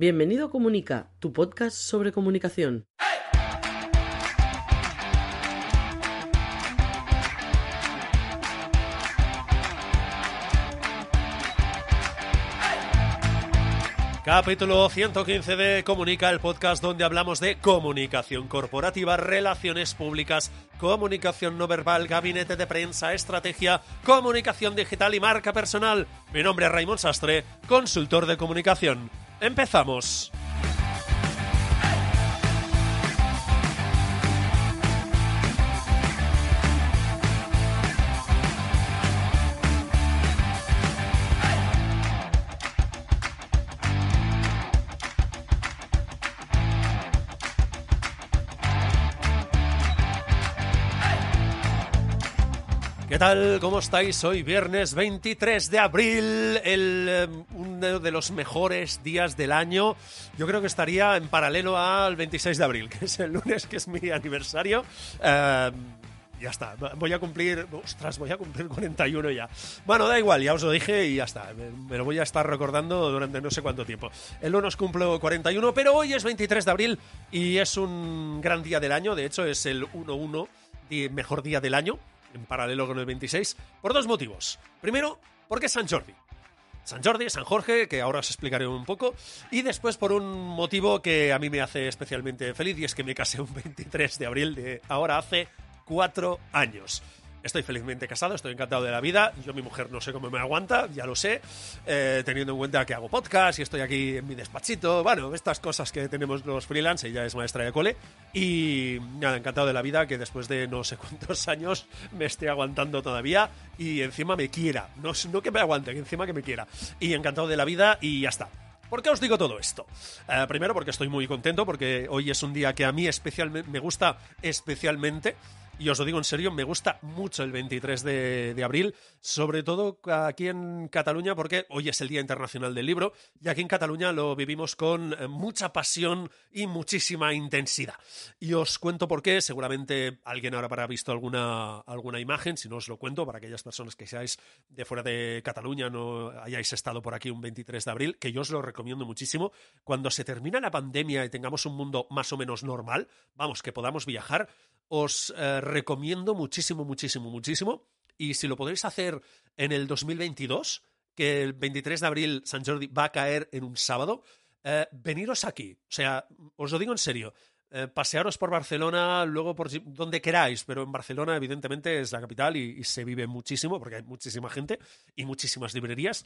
Bienvenido a Comunica, tu podcast sobre comunicación. Capítulo 115 de Comunica, el podcast donde hablamos de comunicación corporativa, relaciones públicas, comunicación no verbal, gabinete de prensa, estrategia, comunicación digital y marca personal. Mi nombre es Raymond Sastre, consultor de comunicación. Empezamos. ¿Qué tal? ¿Cómo estáis? Hoy viernes 23 de abril, el, eh, uno de los mejores días del año. Yo creo que estaría en paralelo al 26 de abril, que es el lunes, que es mi aniversario. Eh, ya está, voy a cumplir, ostras, voy a cumplir 41 ya. Bueno, da igual, ya os lo dije y ya está. Me, lo voy a estar recordando durante no sé cuánto tiempo. El lunes cumplo 41, pero hoy es 23 de abril y es un gran día del año. De hecho, es el 1-1, y mejor día del año en paralelo con el 26, por dos motivos. Primero, porque es San Jordi. San Jordi, San Jorge, que ahora os explicaré un poco, y después por un motivo que a mí me hace especialmente feliz, y es que me casé un 23 de abril de ahora hace cuatro años. Estoy felizmente casado, estoy encantado de la vida. Yo, mi mujer, no sé cómo me aguanta, ya lo sé, eh, teniendo en cuenta que hago podcast y estoy aquí en mi despachito. Bueno, estas cosas que tenemos los freelance, ella es maestra de cole. Y nada, encantado de la vida que después de no sé cuántos años me esté aguantando todavía y encima me quiera. No, no que me aguante, encima que me quiera. Y encantado de la vida y ya está. ¿Por qué os digo todo esto? Eh, primero porque estoy muy contento, porque hoy es un día que a mí especialmente me gusta especialmente y os lo digo en serio, me gusta mucho el 23 de, abril, sobre todo aquí en Cataluña, porque hoy es el Día Internacional del Libro, y aquí en Cataluña lo vivimos con eh, mucha pasión y muchísima intensidad. Y os cuento por qué, seguramente alguien ahora habrá visto alguna, alguna imagen, si no os lo cuento, para aquellas personas que seáis de fuera de Cataluña, no hayáis estado por aquí un 23 de abril, que yo os lo recomiendo muchísimo. Cuando se termina la pandemia y tengamos un mundo más o menos normal, vamos, que podamos viajar, os eh, recomiendo muchísimo, muchísimo, muchísimo. Y si lo podéis hacer en el 2022, que el 23 de abril San Jordi va a caer en un sábado, eh, veniros aquí. O sea, os lo digo en serio. Eh, pasearos por Barcelona, luego por donde queráis, pero en Barcelona evidentemente es la capital y, y se vive muchísimo porque hay muchísima gente y muchísimas librerías.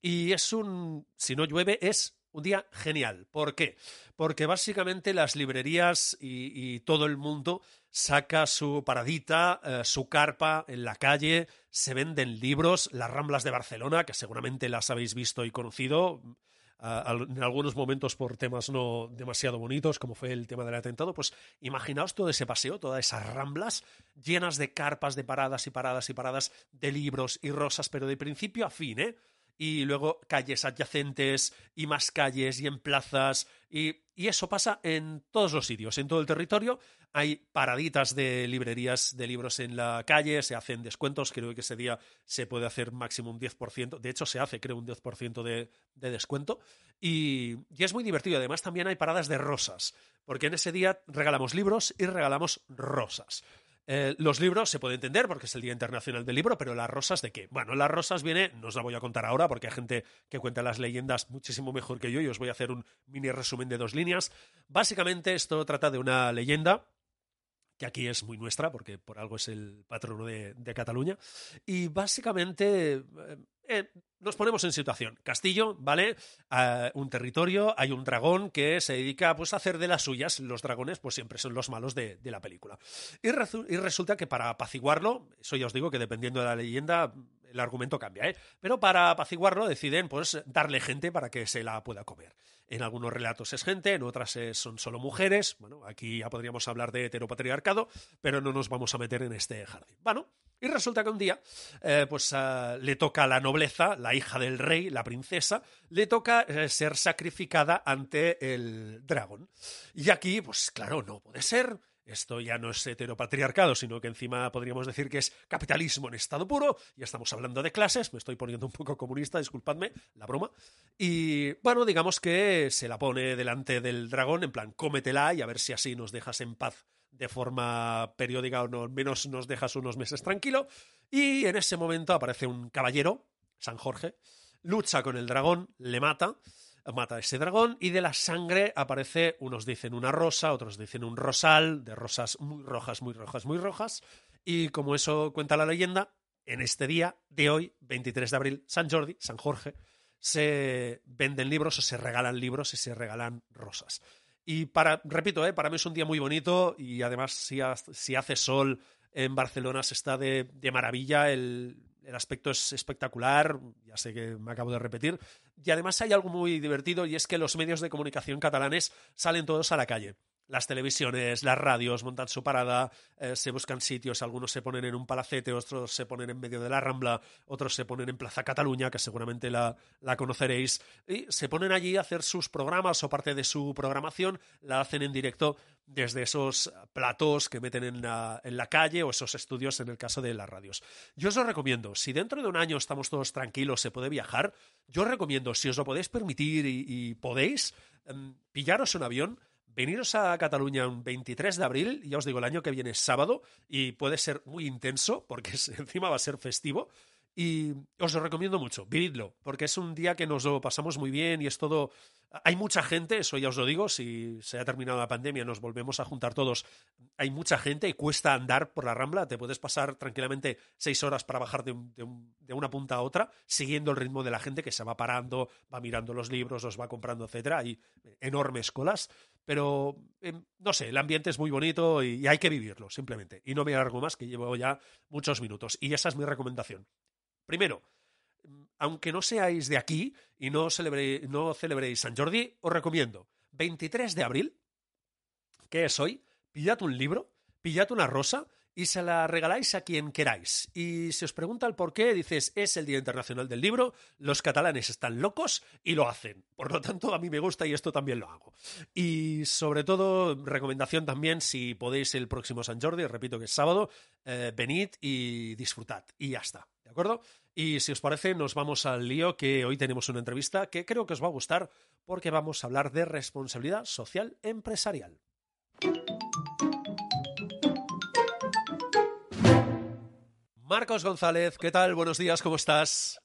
Y es un, si no llueve, es un día genial. ¿Por qué? Porque básicamente las librerías y, todo el mundo saca su paradita, eh, su carpa en la calle, se venden libros, las Ramblas de Barcelona, que seguramente las habéis visto y conocido. Uh, en algunos momentos por temas no demasiado bonitos, como fue el tema del atentado, pues imaginaos todo ese paseo, todas esas ramblas llenas de carpas, de paradas y paradas y paradas, de libros y rosas, pero de principio a fin, ¿eh? Y luego calles adyacentes y más calles y en plazas y, y, eso pasa en todos los sitios, en todo el territorio. Hay paraditas de librerías de libros en la calle, se hacen descuentos, creo que ese día se puede hacer máximo un 10%, de hecho se hace creo un 10% de, de descuento y, y es muy divertido. Además también hay paradas de rosas, porque en ese día regalamos libros y regalamos rosas. Eh, los libros se puede entender porque es el Día Internacional del Libro, pero las rosas de qué? Bueno, las rosas viene, no os la voy a contar ahora porque hay gente que cuenta las leyendas muchísimo mejor que yo y os voy a hacer un mini resumen de dos líneas. Básicamente esto trata de una leyenda que aquí es muy nuestra, porque por algo es el patrono de, Cataluña. Y básicamente eh, eh, nos ponemos en situación. Castillo, ¿vale? Uh, un territorio, hay un dragón que se dedica pues, a hacer de las suyas. Los dragones, pues siempre son los malos de, la película. Y, resulta que para apaciguarlo, eso ya os digo que dependiendo de la leyenda, el argumento cambia, ¿eh? Pero para apaciguarlo deciden pues darle gente para que se la pueda comer. En algunos relatos es gente, en otras son solo mujeres. Bueno, aquí ya podríamos hablar de heteropatriarcado, pero no nos vamos a meter en este jardín. Bueno, y resulta que un día, eh, pues ah, le toca a la nobleza, la hija del rey, la princesa, le toca eh, ser sacrificada ante el dragón. Y aquí, pues claro, no puede ser. Esto ya no es heteropatriarcado, sino que encima podríamos decir que es capitalismo en estado puro. Ya estamos hablando de clases, me estoy poniendo un poco comunista, disculpadme, la broma. Y bueno, digamos que se la pone delante del dragón, en plan, cómetela y a ver si así nos dejas en paz de forma periódica o no, al menos nos dejas unos meses tranquilo. Y en ese momento aparece un caballero, San Jorge, lucha con el dragón, le mata mata a ese dragón y de la sangre aparece, unos dicen una rosa, otros dicen un rosal, de rosas muy rojas, muy rojas, muy rojas. Y como eso cuenta la leyenda, en este día de hoy, 23 de abril, San Jordi, San Jorge, se venden libros o se regalan libros y se regalan rosas. Y para, repito, ¿eh? para mí es un día muy bonito y además si, si hace sol en Barcelona se está de, de maravilla. El, el aspecto es espectacular, ya sé que me acabo de repetir, y además hay algo muy divertido y es que los medios de comunicación catalanes salen todos a la calle las televisiones, las radios montan su parada, eh, se buscan sitios, algunos se ponen en un palacete, otros se ponen en medio de la Rambla, otros se ponen en Plaza Cataluña, que seguramente la, conoceréis, y se ponen allí a hacer sus programas o parte de su programación, la hacen en directo desde esos platós que meten en la, en la calle o esos estudios en el caso de las radios. Yo os lo recomiendo, si dentro de un año estamos todos tranquilos, se puede viajar, yo os recomiendo, si os lo podéis permitir y, podéis, em, pillaros un avión, veniros a Cataluña un 23 de abril, ya os digo, el año que viene es sábado y puede ser muy intenso porque encima va a ser festivo. Y os lo recomiendo mucho, vividlo, porque es un día que nos lo pasamos muy bien y es todo hay mucha gente, eso ya os lo digo, si se ha terminado la pandemia, nos volvemos a juntar todos. Hay mucha gente y cuesta andar por la rambla. Te puedes pasar tranquilamente seis horas para bajar de, una punta a otra, siguiendo el ritmo de la gente que se va parando, va mirando los libros, los va comprando, etcétera. Hay enormes colas, pero em, no sé, el ambiente es muy bonito y, hay que vivirlo, simplemente. Y no me alargo más, que llevo ya muchos minutos. Y esa es mi recomendación. Primero, aunque no seáis de aquí y no, no celebréis San Jordi, os recomiendo 23 de abril, que es hoy, pillad un libro, pillad una rosa y se la regaláis a quien queráis. Y si os pregunta el por qué, dices, es el Día Internacional del Libro, los catalanes están locos y lo hacen. Por lo tanto, a mí me gusta y esto también lo hago. Y sobre todo, recomendación también, si podéis el próximo San Jordi, repito que es sábado, eh, venid y disfrutad. Y ya está, ¿de acuerdo? Y si os parece, nos vamos al lío que hoy tenemos una entrevista que creo que os va a gustar porque vamos a hablar de responsabilidad social empresarial. Marcos González, ¿qué tal? Buenos días, ¿cómo estás?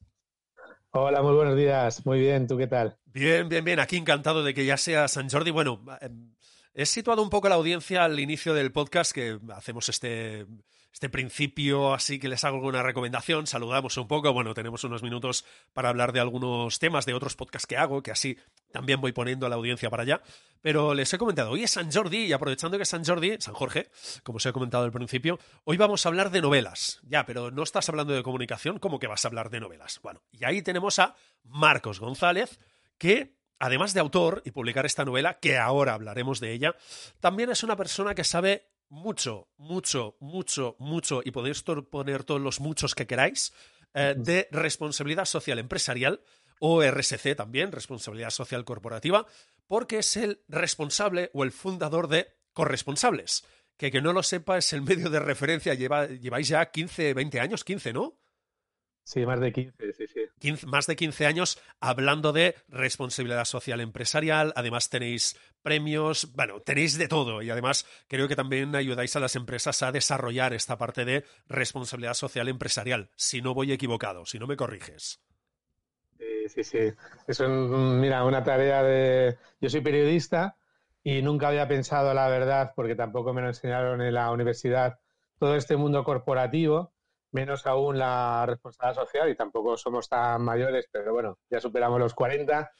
Hola, muy buenos días. Muy bien, ¿tú qué tal? Bien, bien, bien. Aquí encantado de que ya sea San Jordi. Bueno, em, he situado un poco la audiencia al inicio del podcast que hacemos este este principio, así que les hago alguna recomendación, saludamos un poco, bueno, tenemos unos minutos para hablar de algunos temas de otros podcasts que hago, que así también voy poniendo a la audiencia para allá, pero les he comentado, hoy es San Jordi y aprovechando que es San Jordi, San Jorge, como os he comentado al principio, hoy vamos a hablar de novelas, ya, pero no estás hablando de comunicación, ¿cómo que vas a hablar de novelas? Bueno, y ahí tenemos a Marcos González, que además de autor y publicar esta novela, que ahora hablaremos de ella, también es una persona que sabe mucho, mucho, mucho, mucho, y podéis poner todos los muchos que queráis, eh, de responsabilidad social empresarial, o RSC también, responsabilidad social corporativa, porque es el responsable o el fundador de Corresponsables, que que no lo sepa es el medio de referencia, lleváis ya 15, 20 años, 15, ¿no? Sí, más de 15, sí, sí. más de 15 años hablando de responsabilidad social empresarial. Además, tenéis premios, bueno, tenéis de todo. Y además, creo que también ayudáis a las empresas a desarrollar esta parte de responsabilidad social empresarial. Si no voy equivocado, si no me corriges. Sí, sí, sí. Es, mira, una tarea de. Yo soy periodista y nunca había pensado, la verdad, porque tampoco me lo enseñaron en la universidad, todo este mundo corporativo menos aún la responsabilidad social y tampoco somos tan mayores, pero bueno, ya superamos los 40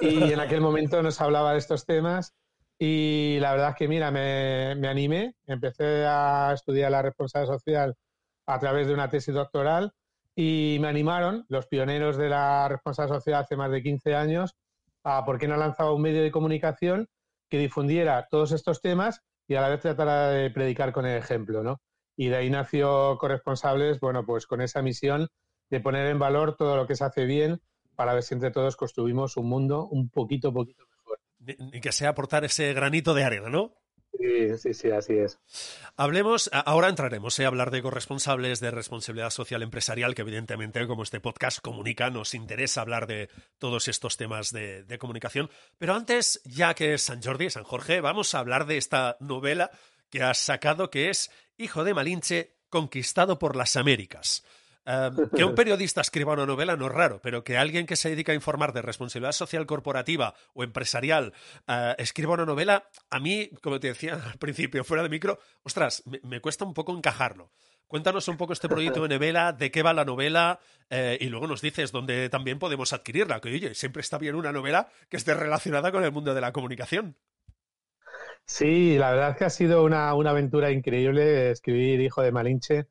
y en aquel momento nos hablaba de estos temas y la verdad es que mira, me, me animé, empecé a estudiar la responsabilidad social a través de una tesis doctoral y me animaron, los pioneros de la responsabilidad social hace más de 15 años, a por qué no lanzaba un medio de comunicación que difundiera todos estos temas y a la vez tratara de predicar con el ejemplo, ¿no? Y de ahí nació Corresponsables, bueno, pues con esa misión de poner en valor todo lo que se hace bien para ver si entre todos construimos un mundo un poquito, poquito mejor. Y que sea aportar ese granito de arena, ¿no? Sí, sí, sí, así es. Hablemos, ahora entraremos ¿eh? a hablar de corresponsables, de responsabilidad social empresarial, que evidentemente, como este podcast comunica, nos interesa hablar de todos estos temas de, de comunicación. Pero antes, ya que es San Jordi, San Jorge, vamos a hablar de esta novela que has sacado, que es Hijo de Malinche, conquistado por las Américas. Em, que un periodista escriba una novela no es raro, pero que alguien que se dedica a informar de responsabilidad social corporativa o empresarial eh, escriba una novela, a mí, como te decía al principio, fuera de micro, ostras, me, cuesta un poco encajarlo. Cuéntanos un poco este proyecto de novela, de qué va la novela, eh, y luego nos dices dónde también podemos adquirirla, que oye, siempre está bien una novela que esté relacionada con el mundo de la comunicación. Sí, la verdad es que ha sido una, una aventura increíble escribir Hijo de Malinche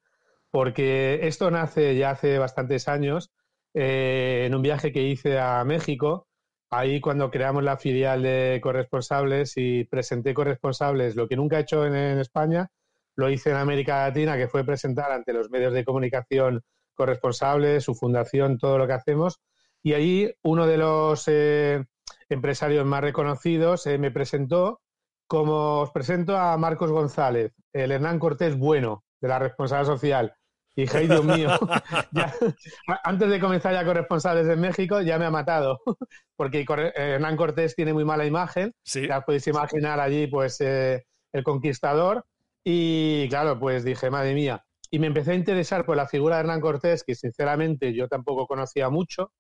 porque esto nace ya hace bastantes años eh, en un viaje que hice a México. Ahí cuando creamos la filial de corresponsables y presenté corresponsables, lo que nunca he hecho en, España, lo hice en América Latina, que fue presentar ante los medios de comunicación corresponsables, su fundación, todo lo que hacemos. Y allí uno de los eh, empresarios más reconocidos eh, me presentó como os presento a Marcos González, el Hernán Cortés bueno de la responsabilidad social. Y ay Dios mío, antes de comenzar ya corresponsales en México, ya me ha matado, porque eh, Hernán Cortés tiene muy mala imagen, ya podéis imaginar allí pues eh, el conquistador, y claro, pues dije, madre mía, y me empecé a interesar por la figura de Hernán Cortés, que sinceramente yo tampoco conocía mucho,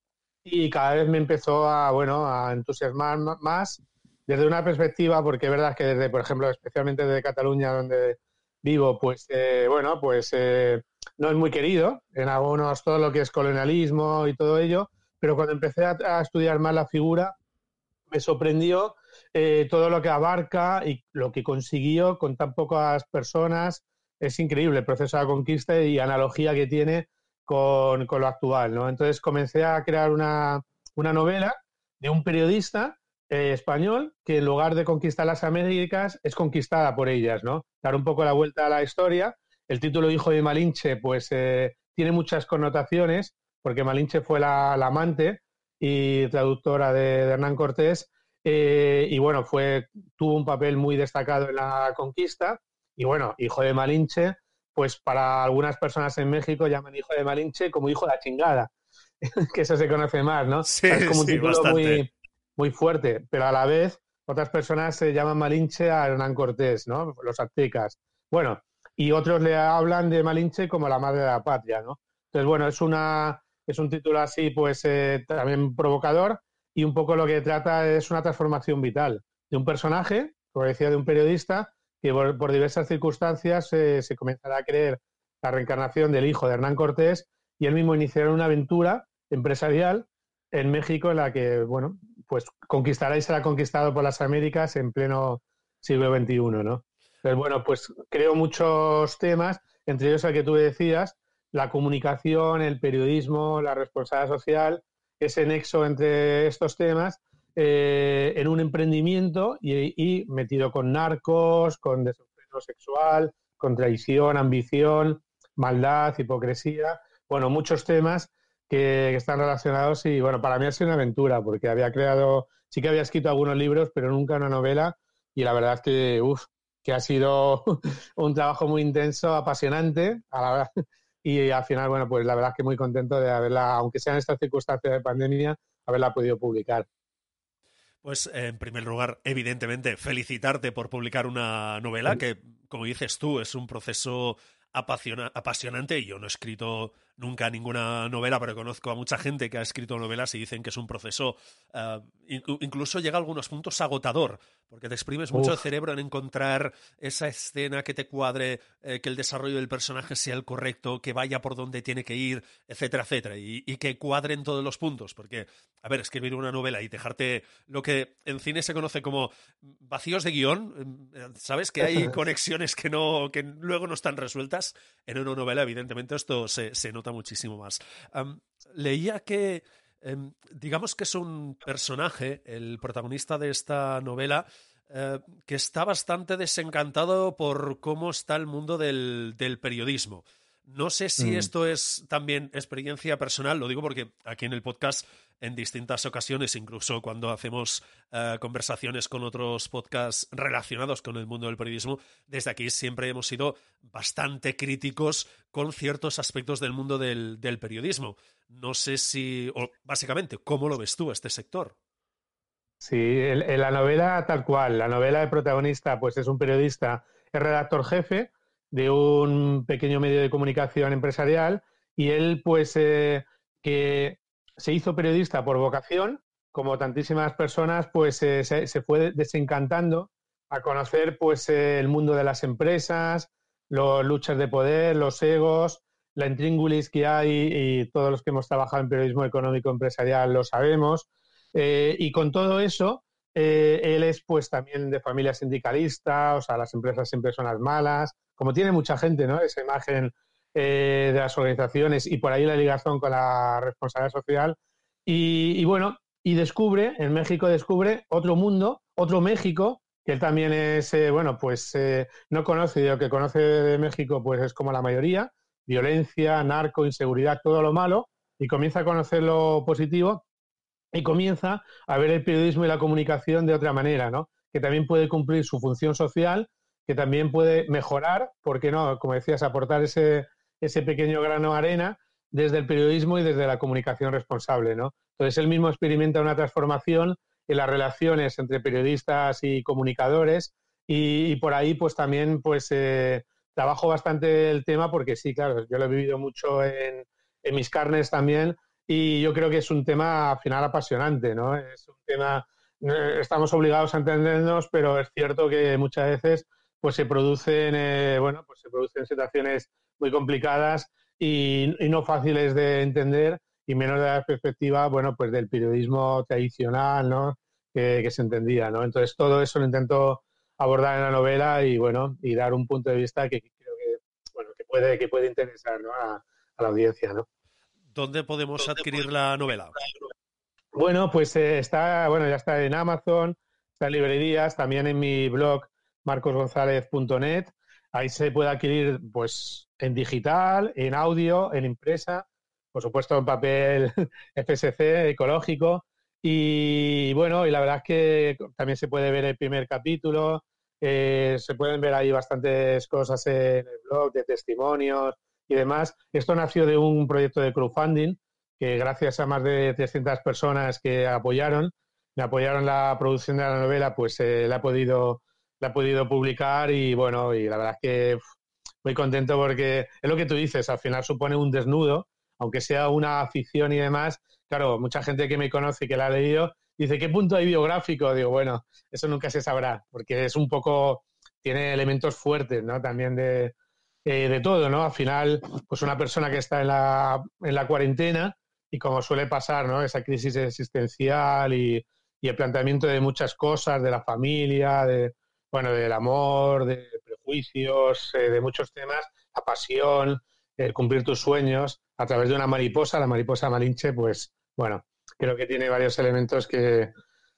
y cada vez me empezó a, bueno, a entusiasmar más desde una perspectiva, porque es verdad que desde, por ejemplo, especialmente desde Cataluña, donde vivo, pues, eh, bueno, pues no es muy querido en algunos todo lo que es colonialismo y todo ello, pero cuando empecé a, estudiar más la figura me sorprendió eh, todo lo que abarca y lo que consiguió con tan pocas personas. Es increíble el proceso de conquista y analogía que tiene con, lo actual. ¿no? Entonces comencé a crear una, novela de un periodista eh, español que en lugar de conquistar las Américas es conquistada por ellas, ¿no? Dar un poco la vuelta a la historia el título Hijo de Malinche, pues eh, tiene muchas connotaciones, porque Malinche fue la, amante y traductora de, Hernán Cortés, eh, y bueno, fue, tuvo un papel muy destacado en la conquista, y bueno, Hijo de Malinche, pues para algunas personas en México llaman Hijo de Malinche como Hijo de la chingada, que eso se conoce más, ¿no? Sí, es como un título muy, muy fuerte, pero a la vez otras personas se llaman Malinche a Hernán Cortés, ¿no? Los aztecas. Bueno, y otros le hablan de Malinche como la madre de la patria, ¿no? Entonces, bueno, es, una, es un título así, pues eh, también provocador y un poco lo que trata es una transformación vital de un personaje, como decía, de un periodista, que por, diversas circunstancias eh, se comenzará a creer la reencarnación del hijo de Hernán Cortés y él mismo iniciará una aventura empresarial en México en la que, bueno, pues conquistará y será conquistado por las Américas en pleno siglo XXI, ¿no? Entonces, bueno, pues creo muchos temas, entre ellos el que tú decías, la comunicación, el periodismo, la responsabilidad social, ese nexo entre estos temas eh, en un emprendimiento y, metido con narcos, con desenfreno sexual, con traición, ambición, maldad, hipocresía, bueno, muchos temas que, están relacionados y bueno, para mí ha sido una aventura porque había creado, sí que había escrito algunos libros, pero nunca una novela y la verdad es que, uff, que ha sido un trabajo muy intenso, apasionante, y al final, bueno, pues la verdad es que muy contento de haberla, aunque sean estas circunstancias de pandemia, haberla podido publicar. Pues en primer lugar, evidentemente, felicitarte por publicar una novela que, como dices tú, es un proceso apasionante. Yo no he escrito nunca ninguna novela, pero conozco a mucha gente que ha escrito novelas y dicen que es un proceso, eh, incluso llega a algunos puntos agotador, porque te exprimes mucho el cerebro en encontrar esa escena que te cuadre, eh, que el desarrollo del personaje sea el correcto, que vaya por donde tiene que ir, etcétera, etcétera, y, y que cuadren todos los puntos, porque, a ver, escribir una novela y dejarte lo que en cine se conoce como vacíos de guion, eh, sabes que hay conexiones que no, que luego no están resueltas, en una novela evidentemente esto se, se nota muchísimo más. leía que, em, digamos que es un personaje, el protagonista de esta novela, eh, que está bastante desencantado por cómo está el mundo del periodismo. No sé si mm. esto es también experiencia personal, lo digo porque aquí en el podcast en distintas ocasiones, incluso cuando hacemos eh, conversaciones con otros podcasts relacionados con el mundo del periodismo, desde aquí siempre hemos sido bastante críticos con ciertos aspectos del mundo del, periodismo. No sé si, o básicamente, ¿cómo lo ves tú este sector? Sí, en, la novela tal cual, la novela de protagonista pues es un periodista, es redactor jefe, de un pequeño medio de comunicación empresarial y él pues eh, que se hizo periodista por vocación, como tantísimas personas, pues eh, se, fue desencantando a conocer pues eh, el mundo de las empresas, los luchas de poder, los egos, la intríngulis que hay y todos los que hemos trabajado en periodismo económico empresarial lo sabemos. y con todo eso, él es pues también de familia sindicalista, o sea, las empresas siempre son las malas, como tiene mucha gente, ¿no? Esa imagen eh, de las organizaciones y por ahí la ligación con la responsabilidad social. Y, bueno, y descubre, en México descubre otro mundo, otro México, que él también es, eh, bueno, pues eh, no conoce, y lo que conoce de México, pues es como la mayoría, violencia, narco, inseguridad, todo lo malo, y comienza a conocer lo positivo y comienza a ver el periodismo y la comunicación de otra manera, ¿no? Que también puede cumplir su función social que también puede mejorar, ¿por qué no? Como decías, aportar ese, ese pequeño grano de arena desde el periodismo y desde la comunicación responsable, ¿no? Entonces él mismo experimenta una transformación en las relaciones entre periodistas y comunicadores y, por ahí pues también pues eh, trabajo bastante el tema porque sí, claro, yo lo he vivido mucho en, en mis carnes también y yo creo que es un tema al final apasionante, ¿no? Es un tema, estamos obligados a entendernos, pero es cierto que muchas veces pues se producen, eh, bueno, pues se producen situaciones muy complicadas y, no fáciles de entender y menos de la perspectiva, bueno, pues del periodismo tradicional, ¿no? Que, se entendía, ¿no? Entonces todo eso lo intento abordar en la novela y, bueno, y dar un punto de vista que creo que, bueno, que puede, que puede interesar, a, la audiencia, ¿no? ¿Dónde podemos adquirir la novela? Bueno, pues eh, está, bueno, ya está en Amazon, está en librerías, también en mi blog marcosgonzalez.net. Ahí se puede adquirir pues en digital, en audio, en impresa, por supuesto en papel FSC ecológico. Y bueno, y la verdad es que también se puede ver el primer capítulo, eh, se pueden ver ahí bastantes cosas en el blog de testimonios y demás. Esto nació de un proyecto de crowdfunding que gracias a más de 300 personas que apoyaron, me apoyaron la producción de la novela, pues eh, la ha podido la he podido publicar y bueno, y la verdad es que muy contento porque es lo que tú dices, al final supone un desnudo, aunque sea una afición y demás. Claro, mucha gente que me conoce y que la ha leído dice, ¿qué punto hay biográfico? Digo, bueno, eso nunca se sabrá, porque es un poco, tiene elementos fuertes, ¿no? También de, eh, de todo, ¿no? Al final, pues una persona que está en la, en la cuarentena y como suele pasar, ¿no? Esa crisis existencial y, y el planteamiento de muchas cosas, de la familia, de, bueno, del amor, de prejuicios, eh, de muchos temas, la pasión, el cumplir tus sueños a través de una mariposa, la mariposa malinche, pues bueno, creo que tiene varios elementos que,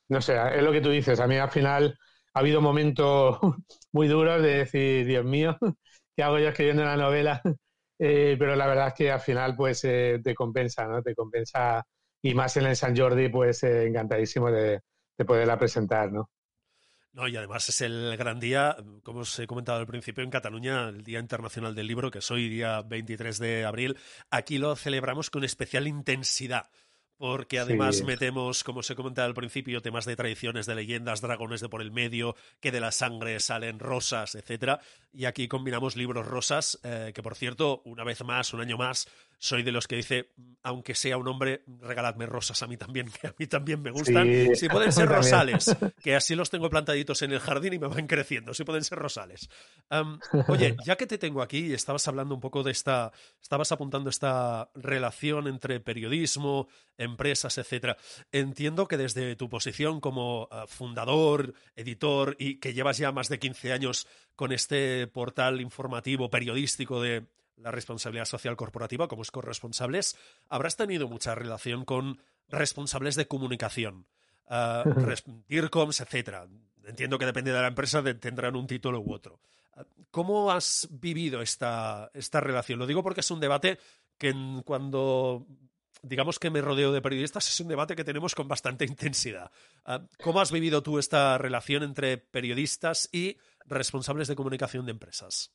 no sé, es lo que tú dices, a mí al final ha habido momentos muy duros de decir, Dios mío, ¿qué hago yo escribiendo una novela? Eh, pero la verdad es que al final pues eh, te compensa, ¿no? Te compensa y más en el San Jordi pues encantadísimo de, de poderla presentar, ¿no? No, y además es el gran día, como os he comentado al principio, en Cataluña, el Día Internacional del Libro, que es hoy día 23 de abril. Aquí lo celebramos con especial intensidad porque además metemos, como se comentaba al principio, temas de tradiciones, de leyendas, dragones de por el medio, que de la sangre salen rosas, etcétera. Y aquí combinamos libros rosas, eh, que por cierto, una vez más, un año más, soy de los que dice, aunque sea un hombre, regaladme rosas a mí también, que a mí también me gustan. Si pueden ser rosales, que así los tengo plantaditos en el jardín y me van creciendo, si pueden ser rosales. oye, ya que te tengo aquí y estabas hablando un poco de esta, estabas apuntando esta relación entre periodismo, empresas, etcétera. Entiendo que desde tu posición como eh, fundador, editor y que llevas ya más de 15 años con este portal informativo periodístico de la responsabilidad social corporativa, como es corresponsables, habrás tenido mucha relación con responsables de comunicación, uh, DIRCOMs, etcétera. Entiendo que depende de la empresa, tendrán un título u otro. ¿Cómo has vivido esta, esta relación? Lo digo porque es un debate que cuando digamos que me rodeo de periodistas, es un debate que tenemos con bastante intensidad. Ah, ¿Cómo has vivido tú esta relación entre periodistas y responsables de comunicación de empresas?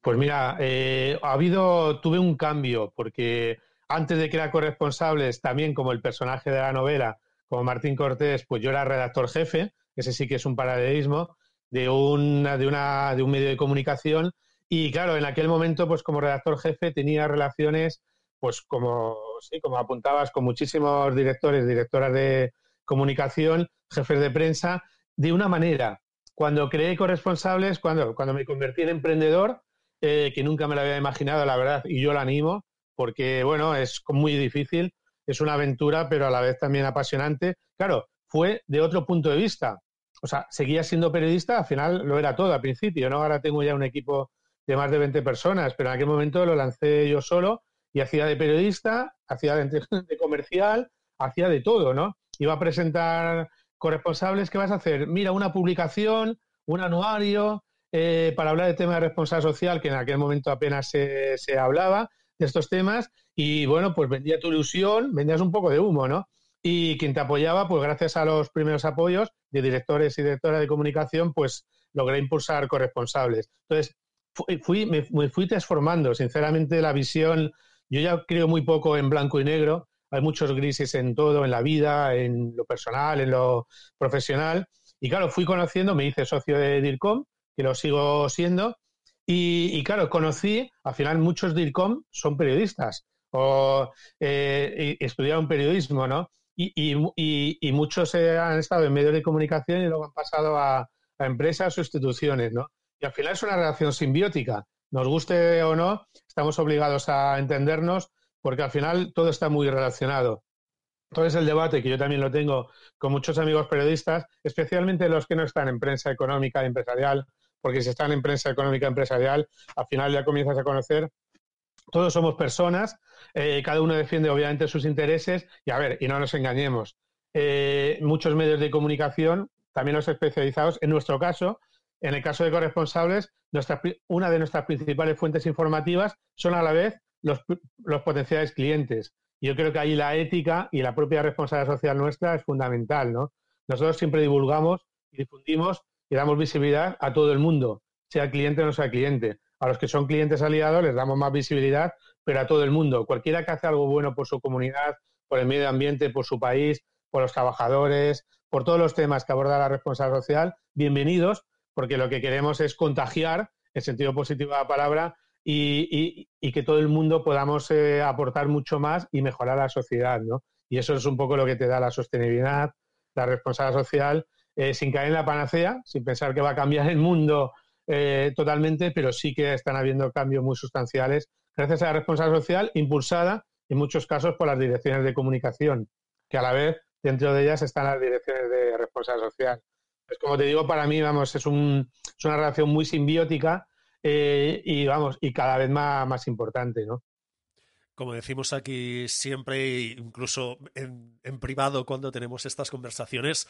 Pues mira, eh, ha habido, tuve un cambio, porque antes de que era corresponsables, también como el personaje de la novela, como Martín Cortés, pues yo era redactor jefe, ese sí que es un paralelismo, de, una, de, una, de un medio de comunicación. Y claro, en aquel momento, pues como redactor jefe tenía relaciones pues como, sí, como apuntabas, con muchísimos directores, directoras de comunicación, jefes de prensa, de una manera. Cuando creé corresponsables, cuando, cuando me convertí en emprendedor, eh, que nunca me lo había imaginado, la verdad, y yo lo animo, porque, bueno, es muy difícil, es una aventura, pero a la vez también apasionante. Claro, fue de otro punto de vista. O sea, seguía siendo periodista, al final lo era todo al principio, ¿no? Ahora tengo ya un equipo de más de 20 personas, pero en aquel momento lo lancé yo solo y hacía de periodista, hacía de, comercial, hacía de todo, ¿no? Iba a presentar corresponsables, ¿qué vas a hacer? Mira, una publicación, un anuario, eh, para hablar de tema de responsabilidad social, que en aquel momento apenas se, se, hablaba de estos temas, y bueno, pues vendía tu ilusión, vendías un poco de humo, ¿no? Y quien te apoyaba, pues gracias a los primeros apoyos de directores y directoras de comunicación, pues logré impulsar corresponsables. Entonces, fui, me, me fui transformando, sinceramente, la visión yo ya creo muy poco en blanco y negro, hay muchos grises en todo, en la vida, en lo personal, en lo profesional. Y claro, fui conociendo, me hice socio de DIRCOM, que lo sigo siendo, y, claro, conocí, al final muchos DIRCOM son periodistas o eh, estudiaron periodismo, ¿no? Y, y, muchos han estado en medios de comunicación y luego han pasado a, a empresas o instituciones, ¿no? Y al final es una relación simbiótica nos guste o no, estamos obligados a entendernos porque al final todo está muy relacionado. Entonces el debate, que yo también lo tengo con muchos amigos periodistas, especialmente los que no están en prensa económica empresarial, porque si están en prensa económica empresarial, al final ya comienzas a conocer, todos somos personas, eh, cada uno defiende obviamente sus intereses, y a ver, y no nos engañemos, eh, muchos medios de comunicación, también los especializados, en nuestro caso, en el caso de corresponsables, una de nuestras principales fuentes informativas son a la vez los, potenciales clientes. Yo creo que ahí la ética y la propia responsabilidad social nuestra es fundamental, ¿no? Nosotros siempre divulgamos y difundimos y damos visibilidad a todo el mundo, sea cliente o no sea cliente. A los que son clientes aliados les damos más visibilidad, pero a todo el mundo. Cualquiera que hace algo bueno por su comunidad, por el medio ambiente, por su país, por los trabajadores, por todos los temas que aborda la responsabilidad social, bienvenidos, porque lo que queremos es contagiar, en sentido positivo de la palabra, y, que todo el mundo podamos eh, aportar mucho más y mejorar la sociedad, ¿no? Y eso es un poco lo que te da la sostenibilidad, la responsabilidad social, eh, sin caer en la panacea, sin pensar que va a cambiar el mundo eh, totalmente, pero sí que están habiendo cambios muy sustanciales gracias a la responsabilidad social impulsada en muchos casos por las direcciones de comunicación, que a la vez dentro de ellas están las direcciones de responsabilidad social. Pues como te digo, para mí, vamos, es, un, es una relación muy simbiótica eh, y, vamos, y cada vez más, más importante, ¿no? Como decimos aquí siempre, incluso en, en privado cuando tenemos estas conversaciones,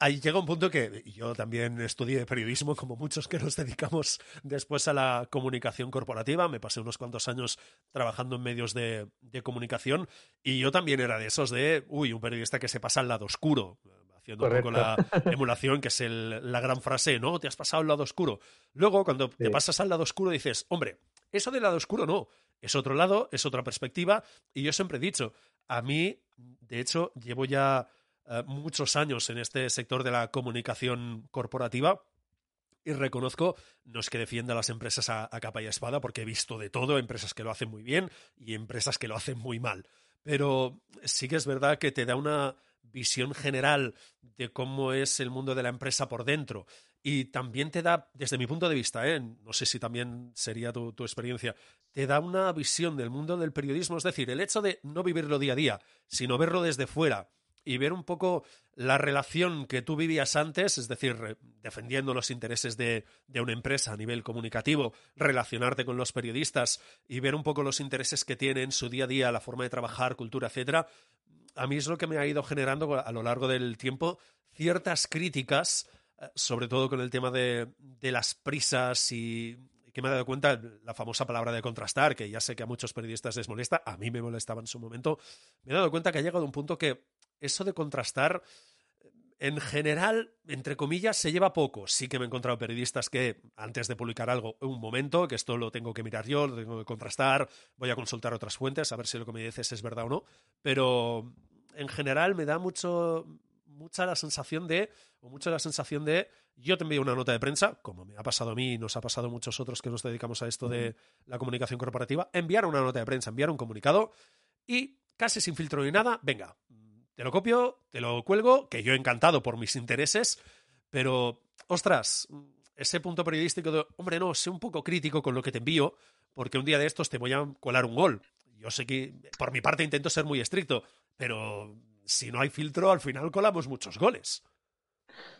ahí llega un punto que yo también estudié periodismo, como muchos que nos dedicamos después a la comunicación corporativa. Me pasé unos cuantos años trabajando en medios de, de, comunicación y yo también era de esos de, uy, un periodista que se pasa al lado oscuro haciendo un poco la emulación, que es la gran frase, ¿no? Te has pasado al lado oscuro. Luego, cuando te pasas al lado oscuro, dices, hombre, eso del lado oscuro no, es otro lado, es otra perspectiva. Y yo siempre he dicho, a mí, de hecho, llevo ya eh, muchos años en este sector de la comunicación corporativa. Y reconozco, no es que defienda a las empresas a, capa y espada, porque he visto de todo, empresas que lo hacen muy bien y empresas que lo hacen muy mal. Pero sí que es verdad que te da una, visión general de cómo es el mundo de la empresa por dentro. Y también te da, desde mi punto de vista, ¿eh? no sé si también sería tu, tu, experiencia, te da una visión del mundo del periodismo, es decir, el hecho de no vivirlo día a día, sino verlo desde fuera y ver un poco la relación que tú vivías antes, es decir, defendiendo los intereses de, de, una empresa a nivel comunicativo, relacionarte con los periodistas y ver un poco los intereses que tiene en su día a día, la forma de trabajar, cultura, etcétera, a mí es lo que me ha ido generando a lo largo del tiempo ciertas críticas, eh, sobre todo con el tema de, de las prisas y que me he dado cuenta, la famosa palabra de contrastar, que ya sé que a muchos periodistas les molesta, a mí me molestaba en su momento, me he dado cuenta que ha llegado un punto que eso de contrastar, en general, entre comillas, se lleva poco. Sí que me he encontrado periodistas que, antes de publicar algo, un momento, que esto lo tengo que mirar yo, lo tengo que contrastar, voy a consultar otras fuentes, a ver si lo que me dices es verdad o no, pero en general me da mucho, mucha la sensación de, o mucho la sensación de yo te envío una nota de prensa, como me ha pasado a mí y nos ha pasado a muchos otros que nos dedicamos a esto de la comunicación corporativa, enviar una nota de prensa, enviar un comunicado y casi sin filtro ni nada, venga, te lo copio, te lo cuelgo, que yo encantado por mis intereses, pero, ostras, ese punto periodístico de, hombre, no, sé un poco crítico con lo que te envío, porque un día de estos te voy a colar un gol. Yo sé que, por mi parte, intento ser muy estricto, pero si no hay filtro, al final colamos muchos goles.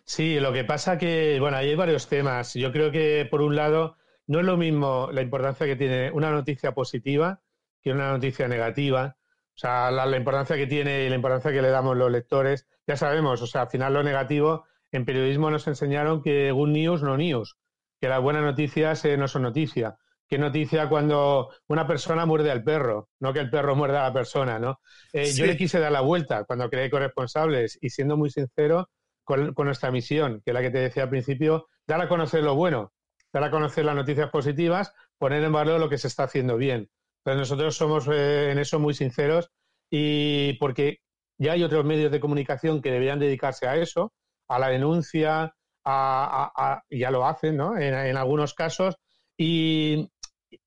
Sí, lo que pasa que, bueno, hay varios temas. Yo creo que, por un lado, no es lo mismo la importancia que tiene una noticia positiva que una noticia negativa. O sea, la, importancia que tiene y la importancia que le damos los lectores, ya sabemos, o sea, al final lo negativo, en periodismo nos enseñaron que good news no news, que las buenas noticias eh, no son noticia. ¿Qué noticia cuando una persona muerde al perro, no que el perro muerda a la persona, ¿no? Eh, yo le quise dar la vuelta cuando creé corresponsables y siendo muy sincero, con, nuestra misión, que es la que te decía al principio, dar a conocer lo bueno, dar a conocer las noticias positivas, poner en valor lo que se está haciendo bien. Nosotros somos eh, en eso muy sinceros y porque ya hay otros medios de comunicación que deberían dedicarse a eso, a la denuncia, a, ya lo hacen, ¿no? En, algunos casos. Y,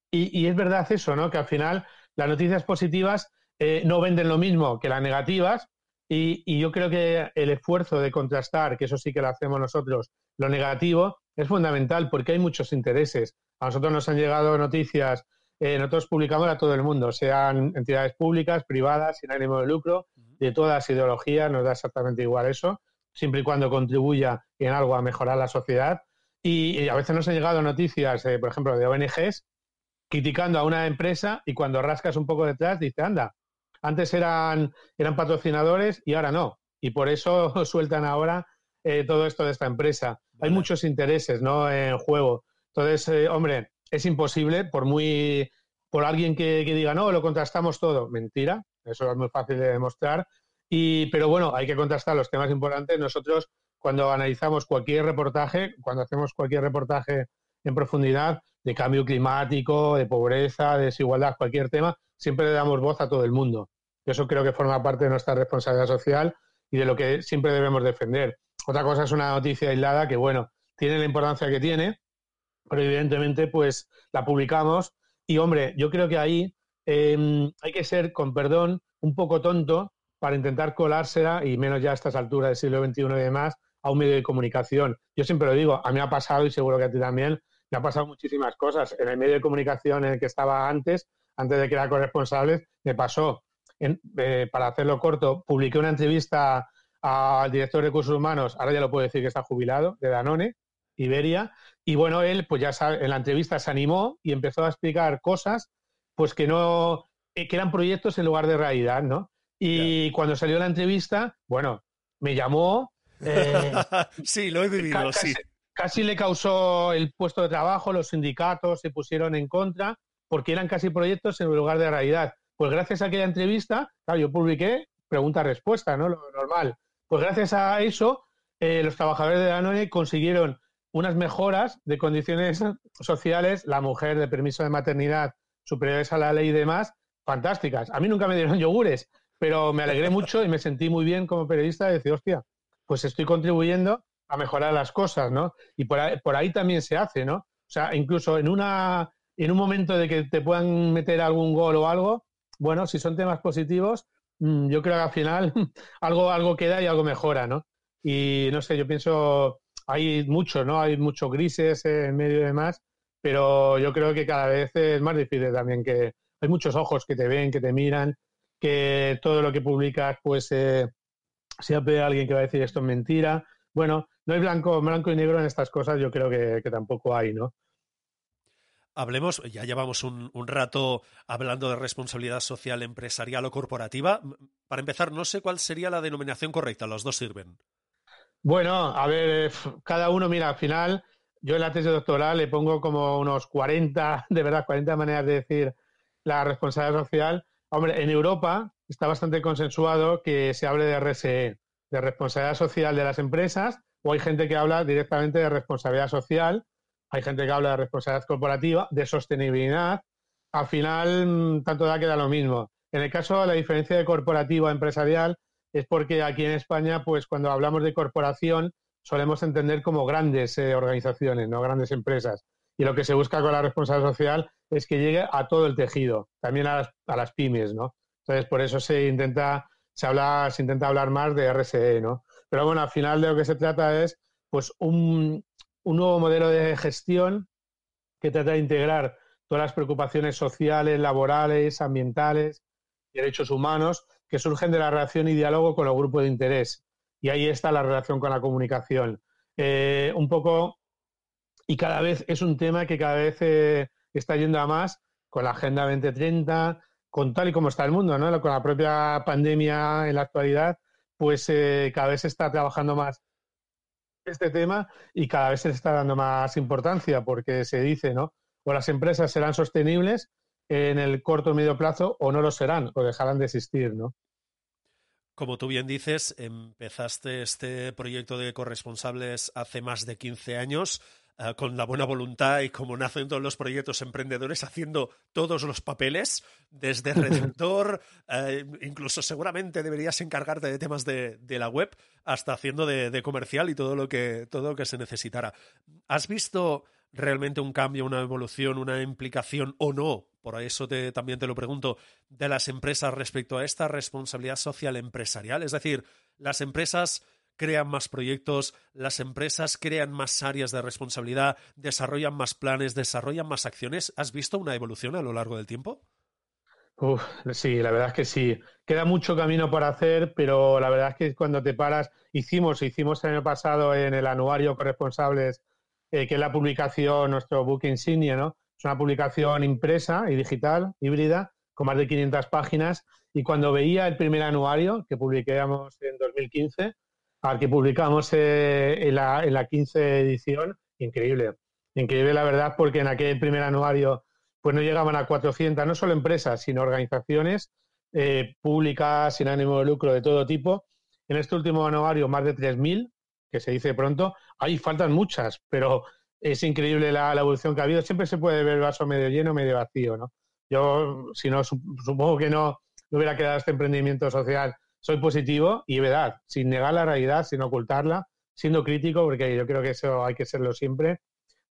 y, es verdad eso, ¿no? Que al final las noticias positivas eh, no venden lo mismo que las negativas, y, yo creo que el esfuerzo de contrastar, que eso sí que lo hacemos nosotros, lo negativo, es fundamental porque hay muchos intereses. A nosotros nos han llegado noticias, eh, nosotros publicamos a todo el mundo, sean entidades públicas, privadas, sin ánimo de lucro, de todas las ideologías, nos da exactamente igual eso, siempre y cuando contribuya en algo a mejorar la sociedad. Y, a veces nos han llegado noticias, eh, por ejemplo, de ONGs criticando a una empresa y cuando rascas un poco detrás dice, anda, antes eran, eran patrocinadores y ahora no. Y por eso sueltan ahora eh, todo esto de esta empresa. Hay muchos intereses ¿no? en juego. Entonces, hombre, es imposible por muy por alguien que, diga no, lo contrastamos todo. Mentira, eso es muy fácil de demostrar. Y, pero bueno, hay que contrastar los temas importantes. Nosotros, cuando analizamos cualquier reportaje, cuando hacemos cualquier reportaje en profundidad de cambio climático, de pobreza, de desigualdad, cualquier tema, siempre le damos voz a todo el mundo. Eso creo que forma parte de nuestra responsabilidad social y de lo que siempre debemos defender. Otra cosa es una noticia aislada que, bueno, tiene la importancia que tiene, pero evidentemente, pues la publicamos. Y, hombre, yo creo que ahí em, hay que ser, con perdón, un poco tonto para intentar colársela, y menos ya a estas alturas del siglo XXI y demás, a un medio de comunicación. Yo siempre lo digo, a mí me ha pasado, y seguro que a ti también, me ha pasado muchísimas cosas. En el medio de comunicación en el que estaba antes, antes de que era corresponsable, me pasó eh, para hacerlo corto, publiqué una entrevista al director de recursos humanos, ahora ya lo puedo decir que está jubilado, de Danone, Iberia, y bueno, él pues ya sabe, en la entrevista se animó y empezó a explicar cosas pues que no, eh, que eran proyectos en lugar de realidad, ¿no? Y cuando salió la entrevista, bueno, me llamó. Eh, sí, lo he vivido, casi, sí. Casi le causó el puesto de trabajo, los sindicatos se pusieron en contra, porque eran casi proyectos en lugar de realidad. Pues gracias a aquella entrevista, claro, yo publiqué pregunta-respuesta, ¿no? Lo normal. Pues gracias a eso, eh, los trabajadores de Danone consiguieron unas mejoras de condiciones sociales, la mujer de permiso de maternidad superiores a la ley y demás, fantásticas. A mí nunca me dieron yogures, pero me alegré mucho y me sentí muy bien como periodista de decir, hostia, pues estoy contribuyendo a mejorar las cosas, ¿no? Y por ahí, por ahí también se hace, ¿no? O sea, incluso en una en un momento de que te puedan meter algún gol o algo, bueno, si son temas positivos, mm, yo creo que al final algo, algo queda y algo mejora, ¿no? Y no sé, yo pienso, hay mucho, ¿no? Hay muchos grises en medio de demás, pero yo creo que cada vez es más difícil también que hay muchos ojos que te ven, que te miran, que todo lo que publicas, pues eh, siempre hay alguien que va a decir esto es mentira. Bueno, no hay blanco, blanco y negro en estas cosas, yo creo que, tampoco hay, ¿no? Hablemos, ya llevamos un, rato hablando de responsabilidad social empresarial o corporativa. Para empezar, no sé cuál sería la denominación correcta, los dos sirven. Bueno, a ver, cada uno, mira, al final, yo en la tesis doctoral le pongo como unos 40, de verdad, 40 maneras de decir la responsabilidad social. Hombre, en Europa está bastante consensuado que se hable de RSE, de responsabilidad social de las empresas, o hay gente que habla directamente de responsabilidad social, hay gente que habla de responsabilidad corporativa, de sostenibilidad. Al final, mm, tanto da que da lo mismo. En el caso de la diferencia de corporativo a empresarial, es porque aquí en España, pues cuando hablamos de corporación, solemos entender como grandes eh, organizaciones, no grandes empresas. Y lo que se busca con la responsabilidad social es que llegue a todo el tejido, también a las, pymes, ¿no? Entonces, por eso se intenta, se habla, se intenta hablar más de RSE, ¿no? Pero bueno, al final de lo que se trata es, pues, un, un nuevo modelo de gestión que trata de integrar todas las preocupaciones sociales, laborales, ambientales, derechos humanos, que surgen de la relación y diálogo con los grupos de interés. Y ahí está la relación con la comunicación. Eh, un poco, y cada vez es un tema que cada vez eh, está yendo a más con la Agenda 2030, con tal y como está el mundo, ¿no? Con la propia pandemia en la actualidad, pues eh, cada vez se está trabajando más este tema y cada vez se está dando más importancia porque se dice, ¿no? O las empresas serán sostenibles en el corto o medio plazo o no lo serán o dejarán de existir, ¿no? Como tú bien dices, empezaste este proyecto de corresponsables hace más de 15 años. Eh, con la buena voluntad y como nacen todos los proyectos emprendedores, haciendo todos los papeles, desde Redentor, eh, incluso seguramente deberías encargarte de temas de, la web, hasta haciendo de, comercial y todo lo, que, todo lo que se necesitara. ¿Has visto realmente un cambio, una evolución, una implicación o no? Por eso también te lo pregunto, de las empresas respecto a esta responsabilidad social empresarial. Es decir, las empresas crean más proyectos, las empresas crean más áreas de responsabilidad, desarrollan más planes, desarrollan más acciones. ¿Has visto una evolución a lo largo del tiempo? sí, la verdad es que sí. Queda mucho camino por hacer, pero la verdad es que cuando te paras, hicimos, hicimos el año pasado en el anuario corresponsables, eh, que es la publicación, nuestro book insignia, ¿no? Es una publicación impresa y digital, híbrida, con más de 500 páginas. Y cuando veía el primer anuario, que publicamos en 2015, al que publicamos eh, en, la, en la 15 edición, increíble. Increíble la verdad, porque en aquel primer anuario pues no llegaban a 400, no solo empresas, sino organizaciones eh, públicas, sin ánimo de lucro, de todo tipo. En este último anuario, más de 3.000, que se dice pronto. Ahí faltan muchas, pero es increíble la, evolución que ha habido. Siempre se puede ver el vaso medio lleno, medio vacío, ¿no? Yo, si no, supongo que no, no hubiera quedado este emprendimiento social soy positivo y verdad, sin negar la realidad, sin ocultarla, siendo crítico, porque yo creo que eso hay que serlo siempre,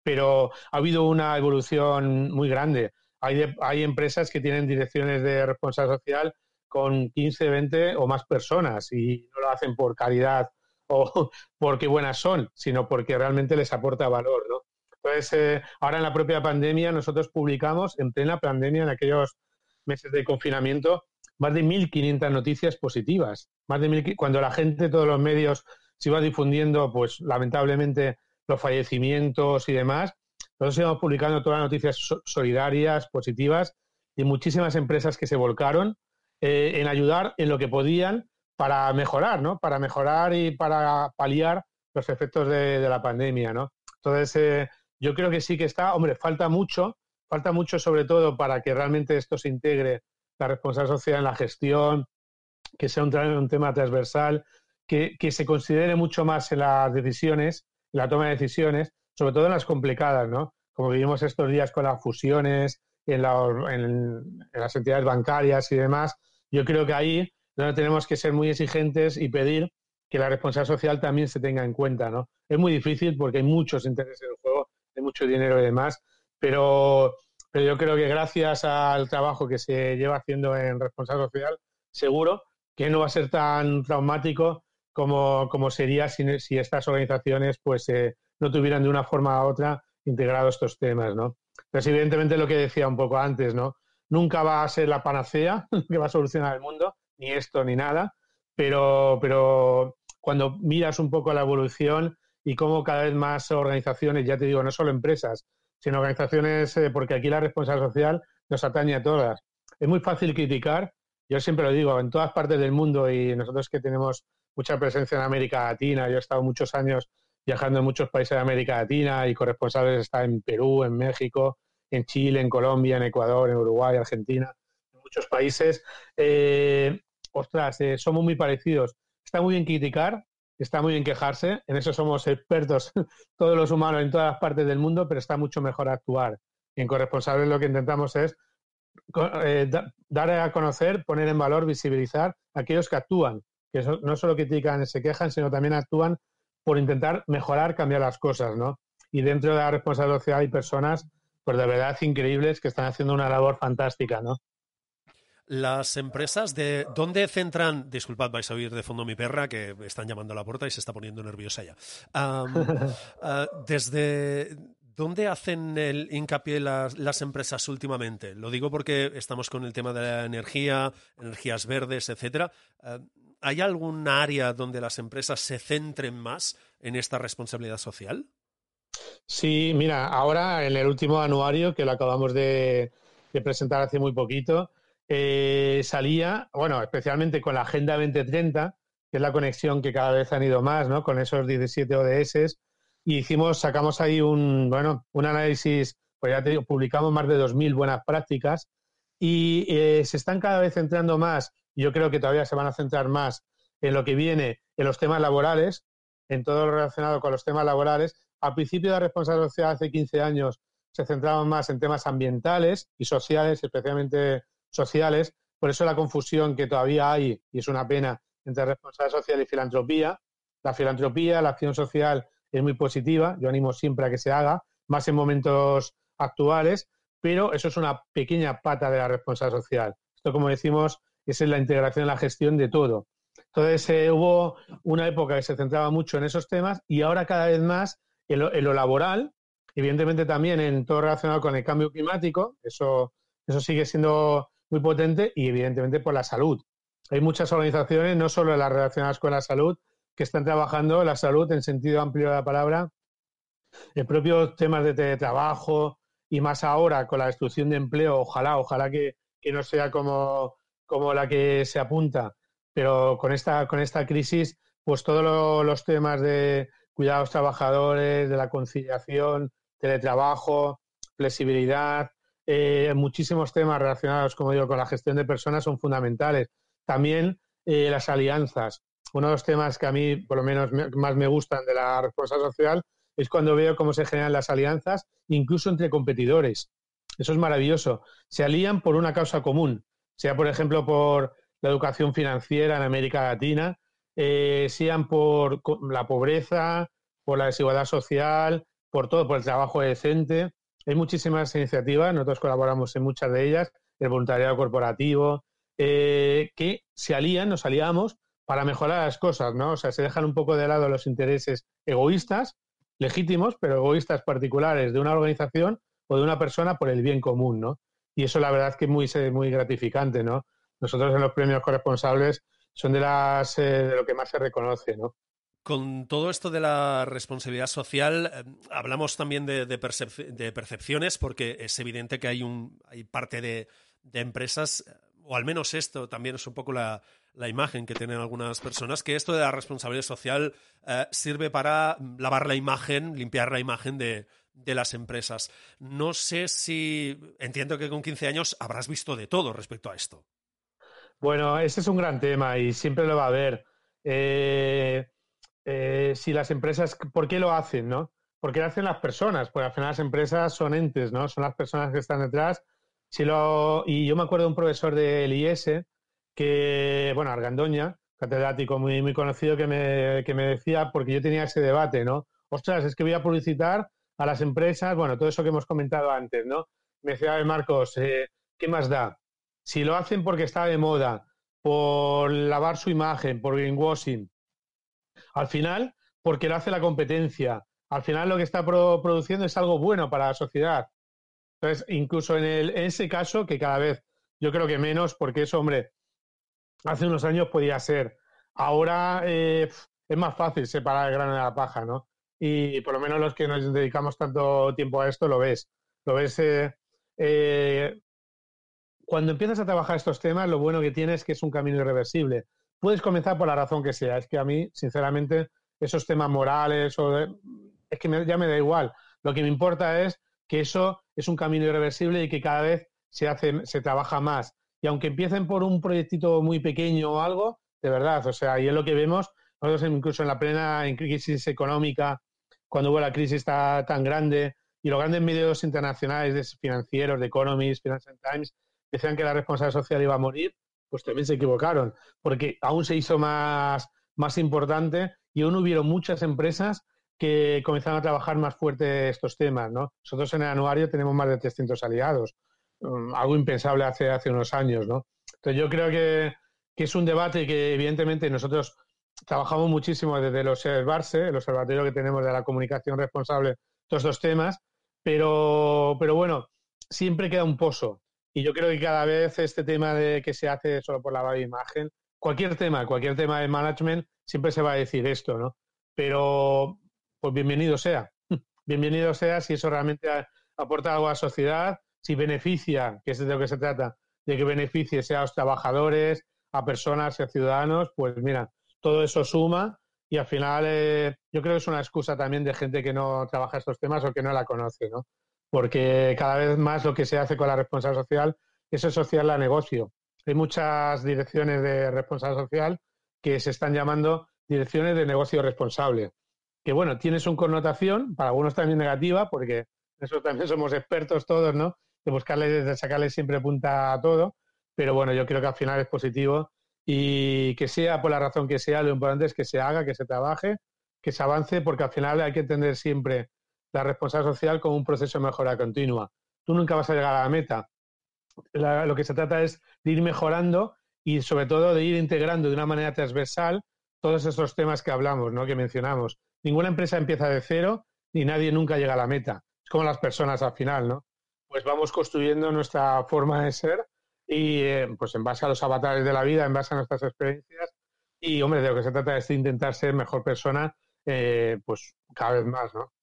pero ha habido una evolución muy grande. Hay, empresas que tienen direcciones de responsabilidad social con 15, 20 o más personas y no lo hacen por caridad o porque buenas son, sino porque realmente les aporta valor, ¿no? Entonces, eh, ahora en la propia pandemia, nosotros publicamos, en plena pandemia, en aquellos meses de confinamiento, más de 1.500 noticias positivas. Más de cuando la gente, todos los medios se iba difundiendo, pues lamentablemente, los fallecimientos y demás, nosotros íbamos publicando todas las noticias solidarias, positivas, y muchísimas empresas que se volcaron eh, en ayudar en lo que podían para mejorar, ¿no? Para mejorar y para paliar los efectos de, la pandemia, ¿no? Entonces, eh, yo creo que sí que está, hombre, falta mucho, falta mucho sobre todo para que realmente esto se integre la responsabilidad social en la gestión, que sea un, tema transversal, que, se considere mucho más en las decisiones, en la toma de decisiones, sobre todo en las complicadas, ¿no? Como vivimos estos días con las fusiones, en, las entidades bancarias y demás, yo creo que ahí tenemos que ser muy exigentes y pedir que la responsabilidad social también se tenga en cuenta, ¿no? Es muy difícil porque hay muchos intereses en el juego, hay mucho dinero y demás, pero pero yo creo que gracias al trabajo que se lleva haciendo en responsabilidad social, seguro que no va a ser tan traumático como, como sería si, si, estas organizaciones pues eh, no tuvieran de una forma u otra integrado estos temas, ¿no? Pues evidentemente lo que decía un poco antes, ¿no? Nunca va a ser la panacea que va a solucionar el mundo, ni esto ni nada, pero, pero cuando miras un poco la evolución y cómo cada vez más organizaciones, ya te digo, no solo empresas, sino organizaciones, eh, porque aquí la responsabilidad social nos atañe a todas. Es muy fácil criticar, yo siempre lo digo, en todas partes del mundo y nosotros que tenemos mucha presencia en América Latina, yo he estado muchos años viajando en muchos países de América Latina y corresponsables está en Perú, en México, en Chile, en Colombia, en Ecuador, en Uruguay, Argentina, en muchos países. Eh, ostras, eh, somos muy parecidos. Está muy bien criticar, está muy bien quejarse, en eso somos expertos todos los humanos en todas las partes del mundo, pero está mucho mejor actuar. Y en corresponsables lo que intentamos es eh, dar a conocer, poner en valor, visibilizar a aquellos que actúan, que no solo critican y se quejan, sino también actúan por intentar mejorar, cambiar las cosas, ¿no? Y dentro de la responsabilidad hay personas, pues de verdad increíbles, que están haciendo una labor fantástica, ¿no? Las empresas de dónde centran, disculpad, vais a oír de fondo mi perra que están llamando a la puerta y se está poniendo nerviosa ya. Ah, desde dónde hacen el hincapié las, empresas últimamente. Lo digo porque estamos con el tema de la energía, energías verdes, etcétera. Ah, ¿Hay algún área donde las empresas se centren más en esta responsabilidad social? Sí, mira, ahora en el último anuario que lo acabamos de, presentar hace muy poquito, eh, salía, bueno, especialmente con la Agenda 2030, que es la conexión que cada vez han ido más, ¿no? Con esos 17 ODS, y hicimos, sacamos ahí un, bueno, un análisis, pues ya te digo, publicamos más de 2.000 buenas prácticas y eh, se están cada vez centrando más yo creo que todavía se van a centrar más en lo que viene en los temas laborales, en todo lo relacionado con los temas laborales. Al principio de la responsabilidad hace 15 años se centraban más en temas ambientales y sociales, especialmente sociales. Por eso la confusión que todavía hay, y es una pena, entre responsabilidad social y filantropía. La filantropía, la acción social es muy positiva, yo animo siempre a que se haga, más en momentos actuales, pero eso es una pequeña pata de la responsabilidad social. Esto, como decimos, es la integración en la gestión de todo. Entonces eh, hubo una época que se centraba mucho en esos temas y ahora cada vez más en lo, laboral, evidentemente también en todo relacionado con el cambio climático, eso, eso sigue siendo muy potente y evidentemente por la salud. Hay muchas organizaciones, no solo las relacionadas con la salud, que están trabajando la salud en sentido amplio de la palabra, en propios temas de teletrabajo y más ahora con la destrucción de empleo, ojalá, ojalá que no sea como como la que se apunta, pero con esta, con esta crisis, pues todos los temas de cuidados trabajadores, de la conciliación, teletrabajo, flexibilidad, eh, muchísimos temas relacionados, como digo, con la gestión de personas son fundamentales. También eh, las alianzas. Uno de los temas que a mí, por lo menos, más me gustan de la responsabilidad social es cuando veo cómo se generan las alianzas, incluso entre competidores. Eso es maravilloso. Se alían por una causa común sea por ejemplo por la educación financiera en América Latina, eh, sean por la pobreza, por la desigualdad social, por todo, por el trabajo decente. Hay muchísimas iniciativas, nosotros colaboramos en muchas de ellas, el voluntariado corporativo, eh, que se alían, nos aliamos para mejorar las cosas, ¿no? O sea, se dejan un poco de lado los intereses egoístas, legítimos, pero egoístas particulares de una organización o de una persona por el bien común, ¿no? y eso la verdad es que es muy, muy gratificante, ¿no? Nosotros en los premios corresponsables son de las eh, de lo que más se reconoce, ¿no? Con todo esto de la responsabilidad social, eh, hablamos también de, percepciones, porque es evidente que hay, un, hay parte de, empresas, o al menos esto también es un poco la, imagen que tienen algunas personas, que esto de la responsabilidad social eh, sirve para lavar la imagen, limpiar la imagen de, de las empresas. No sé si, entiendo que con 15 años habrás visto de todo respecto a esto. Bueno, ese es un gran tema y siempre lo va a haber. Eh, eh, si las empresas, ¿por qué lo hacen, no? Porque lo hacen las personas, porque al final las empresas son entes, ¿no? Son las personas que están detrás. Si lo, y yo me acuerdo de un profesor del IS, que, bueno, Argandoña, catedrático muy, muy conocido, que me, que me decía, porque yo tenía ese debate, ¿no? Ostras, es que voy a publicitar a las empresas, bueno, todo eso que hemos comentado antes, ¿no? Me decía Marcos, eh, ¿qué más da? Si lo hacen porque está de moda, por lavar su imagen, por greenwashing, al final, porque lo hace la competencia, al final lo que está produciendo es algo bueno para la sociedad. Entonces, incluso en, ese caso, que cada vez yo creo que menos, porque eso, hombre, hace unos años podía ser. ahora eh, es más fácil separar el grano de la paja, ¿no? Y por lo menos los que nos dedicamos tanto tiempo a esto lo ves. Lo ves eh, eh, cuando empiezas a trabajar estos temas, lo bueno que tienes es que es un camino irreversible. Puedes comenzar por la razón que sea. Es que a mí, sinceramente, esos temas morales o es que ya me da igual. Lo que me importa es que eso es un camino irreversible y que cada vez se hace, se trabaja más. Y aunque empiecen por un proyectito muy pequeño o algo, de verdad, o sea, y es lo que vemos, nosotros incluso en la plena crisis económica, cuando hubo la crisis tan grande, y los grandes medios internacionales de financieros, de Economist, Financial Times, decían que la responsabilidad social iba a morir, pues también se equivocaron, porque aún se hizo más, más importante y aún hubieron muchas empresas que comenzaron a trabajar más fuerte estos temas, ¿no? Nosotros en el anuario tenemos más de 300 aliados, um, algo impensable hace, hace unos años, ¿no? Entonces yo creo que, que es un debate que evidentemente nosotros trabajamos muchísimo desde el Observarse, el observatorio que tenemos de la comunicación responsable, todos estos temas, pero, pero bueno, siempre queda un pozo. Y yo creo que cada vez este tema de que se hace solo por la imagen, cualquier tema, cualquier tema de management, siempre se va a decir esto, ¿no? Pero, pues bienvenido sea. Bienvenido sea si eso realmente aporta algo a la sociedad, si beneficia, que es de lo que se trata, de que beneficie sea a los trabajadores, a personas y a ciudadanos, pues mira, todo eso suma y al final eh, yo creo que es una excusa también de gente que no trabaja estos temas o que no la conoce, ¿no? Porque cada vez más lo que se hace con la responsabilidad social es asociar la negocio. Hay muchas direcciones de responsabilidad social que se están llamando direcciones de negocio responsable. Que bueno, tiene su connotación, para algunos también negativa, porque eso también somos expertos todos, ¿no? De buscarle, de sacarle siempre punta a todo. Pero bueno, yo creo que al final es positivo y que sea por la razón que sea, lo importante es que se haga, que se trabaje, que se avance, porque al final hay que entender siempre la responsabilidad social como un proceso de mejora continua. Tú nunca vas a llegar a la meta. lo que se trata es de ir mejorando y sobre todo de ir integrando de una manera transversal todos esos temas que hablamos, ¿no? que mencionamos. Ninguna empresa empieza de cero y nadie nunca llega a la meta. Es como las personas al final, ¿no? Pues vamos construyendo nuestra forma de ser y eh, pues en base a los avatares de la vida, en base a nuestras experiencias y hombre, de lo que se trata es de intentar ser mejor persona eh, pues cada vez más, ¿no?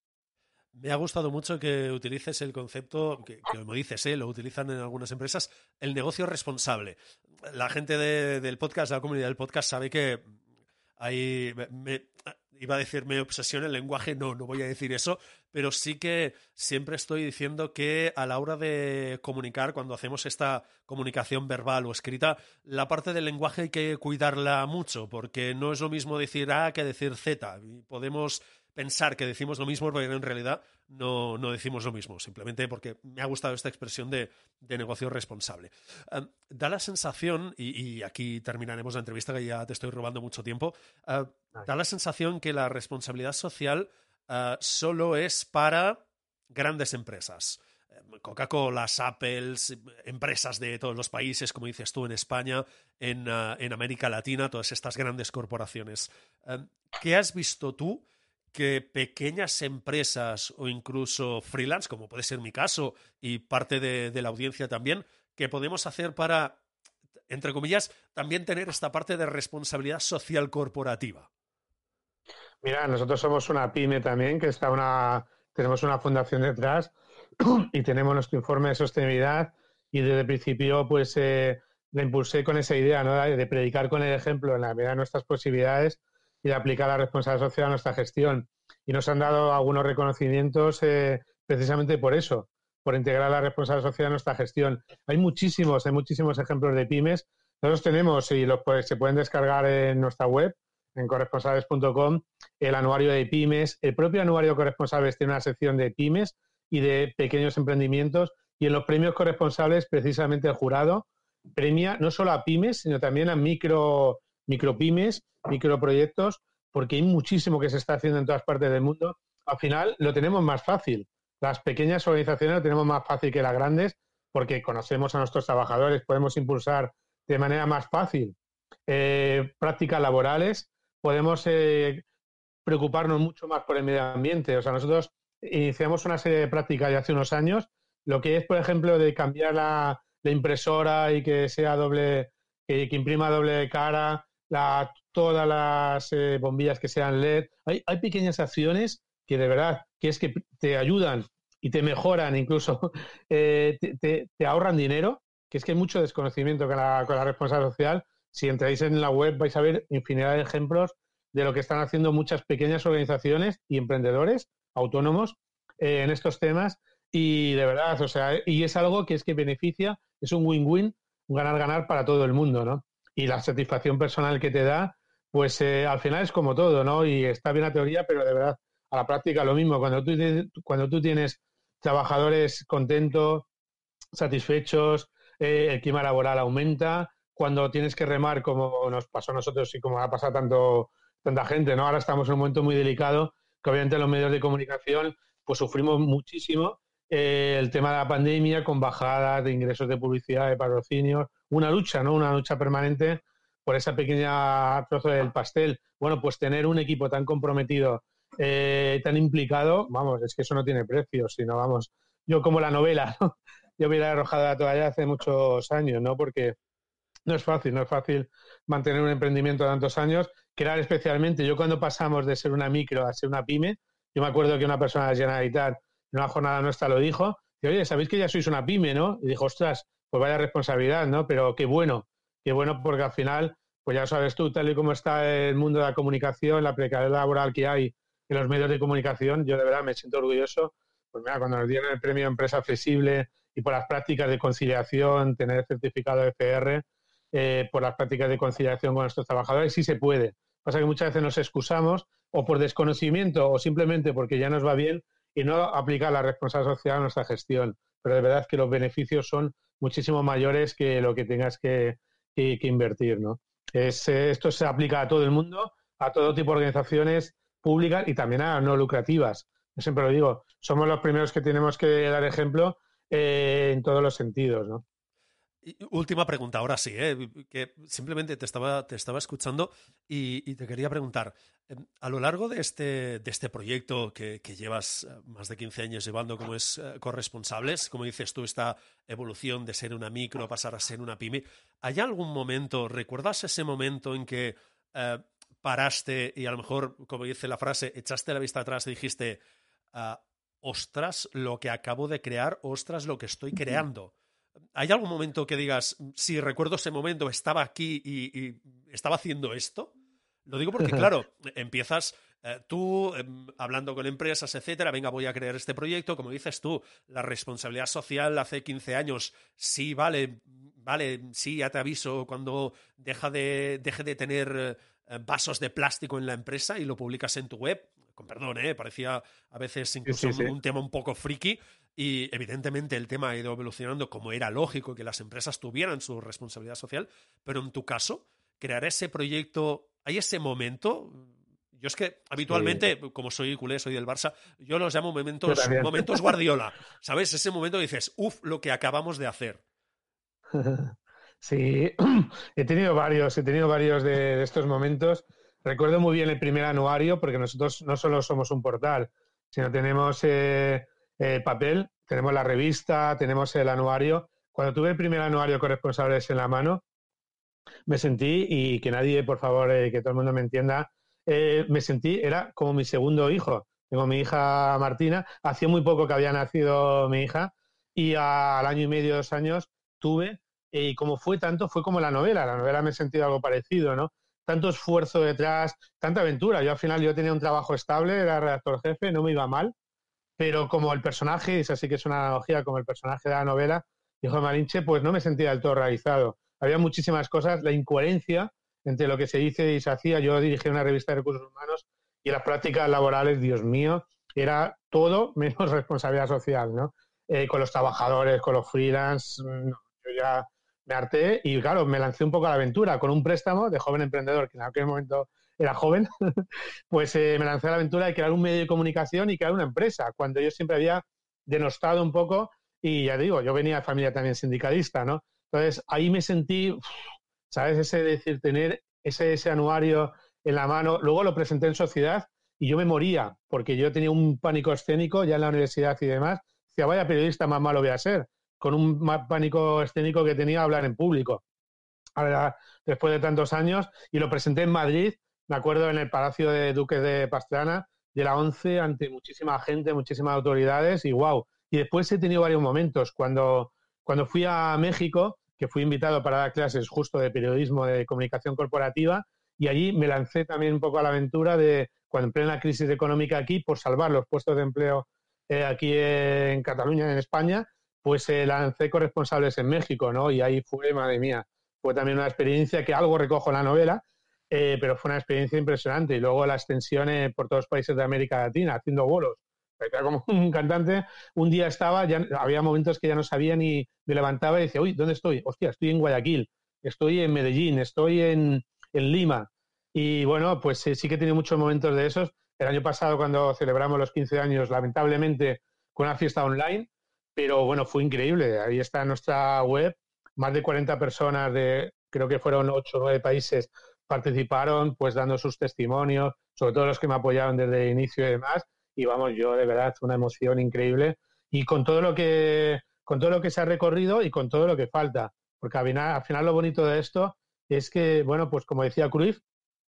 Me ha gustado mucho que utilices el concepto, que, como dices, ¿eh? lo utilizan en algunas empresas, el negocio responsable. La gente del podcast, la comunidad del podcast, sabe que hay, iba a decir me obsesiona el lenguaje, no, no voy a decir eso, pero sí que siempre estoy diciendo que a la hora de comunicar, cuando hacemos esta comunicación verbal o escrita, la parte del lenguaje hay que cuidarla mucho, porque no es lo mismo decir A que decir Z. Podemos pensar que decimos lo mismo, pero en realidad no, no decimos lo mismo, simplemente porque me ha gustado esta expresión de, de negocio responsable. Em, da la sensación, y, aquí terminaremos la entrevista que ya te estoy robando mucho tiempo, eh, da la sensación que la responsabilidad social uh, solo es para grandes empresas. Coca-Cola, Apple, empresas de todos los países, como dices tú, en España, en, uh, en América Latina, todas estas grandes corporaciones. Um, ¿Qué has visto tú que pequeñas empresas o incluso freelance, como puede ser mi caso y parte de, la audiencia también, que podemos hacer para, entre comillas, también tener esta parte de responsabilidad social corporativa? Mira, nosotros somos una pyme también, que está una, tenemos una fundación detrás y tenemos nuestro informe de sostenibilidad y desde el principio pues eh, le impulsé con esa idea ¿no? de predicar con el ejemplo en la medida de nuestras posibilidades y de aplicar la responsabilidad social a nuestra gestión. Y nos han dado algunos reconocimientos eh, precisamente por eso, por integrar la responsabilidad social a nuestra gestión. Hay muchísimos, hay muchísimos ejemplos de pymes. Nosotros tenemos y los se pueden descargar en nuestra web, en corresponsables.com el anuario de pymes. El propio anuario de corresponsables tiene una sección de pymes y de pequeños emprendimientos. Y en los premios corresponsables, precisamente el jurado premia no solo a pymes, sino también a micro, micropymes, microproyectos, porque hay muchísimo que se está haciendo en todas partes del mundo. Al final lo tenemos más fácil. Las pequeñas organizaciones lo tenemos más fácil que las grandes porque conocemos a nuestros trabajadores, podemos impulsar de manera más fácil eh, prácticas laborales podemos eh, preocuparnos mucho más por el medio ambiente. O sea, nosotros iniciamos una serie de prácticas ya hace unos años, lo que es, por ejemplo, de cambiar la, impresora y que sea doble, que, imprima doble cara, la, todas las eh, bombillas que sean LED. Hay, hay pequeñas acciones que de verdad, que es que te ayudan y te mejoran, incluso eh, te, te, ahorran dinero, que es que hay mucho desconocimiento con la, con la responsabilidad social. Si entráis en la web vais a ver infinidad de ejemplos de lo que están haciendo muchas pequeñas organizaciones y emprendedores autónomos eh, en estos temas. Y de verdad, o sea, y es algo que es que beneficia, es un win-win, ganar-ganar para todo el mundo, ¿no? Y la satisfacción personal que te da, pues eh, al final es como todo, ¿no? Y está bien la teoría, pero de verdad, a la práctica lo mismo. Cuando tú, cuando tú tienes trabajadores contentos, satisfechos, eh, el clima laboral aumenta, cuando tienes que remar como nos pasó a nosotros y como ha pasado tanto, tanta gente, ¿no? Ahora estamos en un momento muy delicado que obviamente los medios de comunicación pues sufrimos muchísimo eh, el tema de la pandemia con bajadas de ingresos de publicidad, de patrocinios, una lucha, ¿no? Una lucha permanente por esa pequeña trozo del pastel. Bueno, pues tener un equipo tan comprometido, eh, tan implicado, vamos, es que eso no tiene precio, sino vamos, yo como la novela, yo hubiera arrojado la toalla hace muchos años, ¿no? Porque no es fácil, no es fácil mantener un emprendimiento tantos años, crear especialmente, yo cuando pasamos de ser una micro a ser una pyme, yo me acuerdo que una persona de Generalitat en una jornada nuestra lo dijo, y oye, sabéis que ya sois una pyme, ¿no? Y dijo, ostras, pues vaya responsabilidad, ¿no? Pero qué bueno, qué bueno porque al final, pues ya sabes tú, tal y como está el mundo de la comunicación, la precariedad laboral que hay en los medios de comunicación, yo de verdad me siento orgulloso, pues mira, cuando nos dieron el premio Empresa Flexible y por las prácticas de conciliación, tener el certificado FR, eh, por las prácticas de conciliación con nuestros trabajadores, sí se puede. Pasa que muchas veces nos excusamos o por desconocimiento o simplemente porque ya nos va bien y no aplicar la responsabilidad social a nuestra gestión. Pero de verdad que los beneficios son muchísimo mayores que lo que tengas que, invertir. ¿no? Es, esto se aplica a todo el mundo, a todo tipo de organizaciones públicas y también a no lucrativas. Yo siempre lo digo, somos los primeros que tenemos que dar ejemplo eh, en todos los sentidos. ¿no? Última pregunta, ahora sí, ¿eh? que simplemente te estaba, te estaba escuchando y, te quería preguntar, em, a lo largo de este, de este proyecto que, llevas eh, más de 15 años llevando como es eh, corresponsables, como dices tú, esta evolución de ser una micro pasar a ser una pyme, ¿hay algún momento, recuerdas ese momento en que paraste y a lo mejor, como dice la frase, echaste la vista atrás y dijiste, ah, ostras, lo que acabo de crear, ostras, lo que estoy creando? ¿Hay algún momento que digas, si recuerdo ese momento, estaba aquí y, estaba haciendo esto? Lo digo porque, claro, empiezas eh, tú em, hablando con empresas, etcétera, venga, voy a crear este proyecto. Como dices tú, la responsabilidad social hace 15 años, sí, vale, vale, sí, ya te aviso cuando deja de, deje de tener eh, vasos de plástico en la empresa y lo publicas en tu web. Con perdón, ¿eh? parecía a veces incluso un tema un poco friki, y evidentemente el tema ha ido evolucionando como era lógico que las empresas tuvieran su responsabilidad social, pero en tu caso, crear ese proyecto, ¿hay ese momento? Yo es que habitualmente, como soy culé, soy del Barça, yo los llamo momentos, momentos Guardiola. ¿Sabes? Ese momento dices, uff, lo que acabamos de hacer. Sí, he tenido varios, he tenido varios de, estos momentos. Recuerdo muy bien el primer anuario, porque nosotros no solo somos un portal, sino tenemos eh, el papel, tenemos la revista, tenemos el anuario. Cuando tuve el primer anuario corresponsables en la mano, me sentí, y que nadie, por favor, eh, que todo el mundo me entienda, eh, me sentí, era como mi segundo hijo. Tengo mi hija Martina, hacía muy poco que había nacido mi hija, y al año y medio, dos años, tuve, y como fue tanto, fue como la novela. La novela me he sentido algo parecido, ¿no? Tanto esfuerzo detrás, tanta aventura. Yo al final yo tenía un trabajo estable, era redactor jefe, no me iba mal, pero como el personaje, es así que es una analogía, como el personaje de la novela, hijo de Malinche, pues no me sentía del todo realizado. Había muchísimas cosas, la incoherencia entre lo que se dice y se hacía. Yo dirigí una revista de recursos humanos y las prácticas laborales, Dios mío, era todo menos responsabilidad social, ¿no? Eh, con los trabajadores, con los freelance, mm, yo ya me harté y claro, me lancé un poco a la aventura con un préstamo de joven emprendedor, que en aquel momento era joven, pues eh, me lancé a la aventura de crear un medio de comunicación y crear una empresa, cuando yo siempre había denostado un poco y ya digo, yo venía de familia también sindicalista, ¿no? Entonces ahí me sentí, ¿sabes? Ese decir, tener ese, ese anuario en la mano, luego lo presenté en sociedad y yo me moría porque yo tenía un pánico escénico ya en la universidad y demás. Decía, vaya periodista más malo voy a ser, con un pánico escénico que tenía hablar en público. después de tantos años, y lo presenté en Madrid, me acuerdo en el Palacio de Duques de Pastrana, de la ONCE, ante muchísima gente, muchísimas autoridades, y wow. Y después he tenido varios momentos. Cuando, cuando fui a México, que fui invitado para dar clases justo de periodismo, de comunicación corporativa, y allí me lancé también un poco a la aventura de, cuando en plena crisis económica aquí, por salvar los puestos de empleo eh, aquí en Cataluña, en España, pues eh, lancé corresponsables en México, ¿no? Y ahí fue, madre mía, fue también una experiencia que algo recojo en la novela, eh, pero fue una experiencia impresionante. Y luego la extensión por todos los países de América Latina, haciendo vuelos. Era como un cantante, un día estaba, ya había momentos que ya no sabía ni me levantaba y decía, uy, ¿dónde estoy? Hostia, estoy en Guayaquil, estoy en Medellín, estoy en, en Lima. Y bueno, pues sí que tenido muchos momentos de esos. El año pasado, cuando celebramos los 15 años, lamentablemente, con una fiesta online, pero bueno, fue increíble. Ahí está nuestra web, más de 40 personas de, creo que fueron 8 o 9 países, participaron, pues dando sus testimonios, sobre todo los que me apoyaron desde el inicio y demás. Y vamos, yo de verdad, una emoción increíble. Y con todo lo que, con todo lo que se ha recorrido y con todo lo que falta. Porque al final, al final lo bonito de esto es que, bueno, pues como decía Cruyff,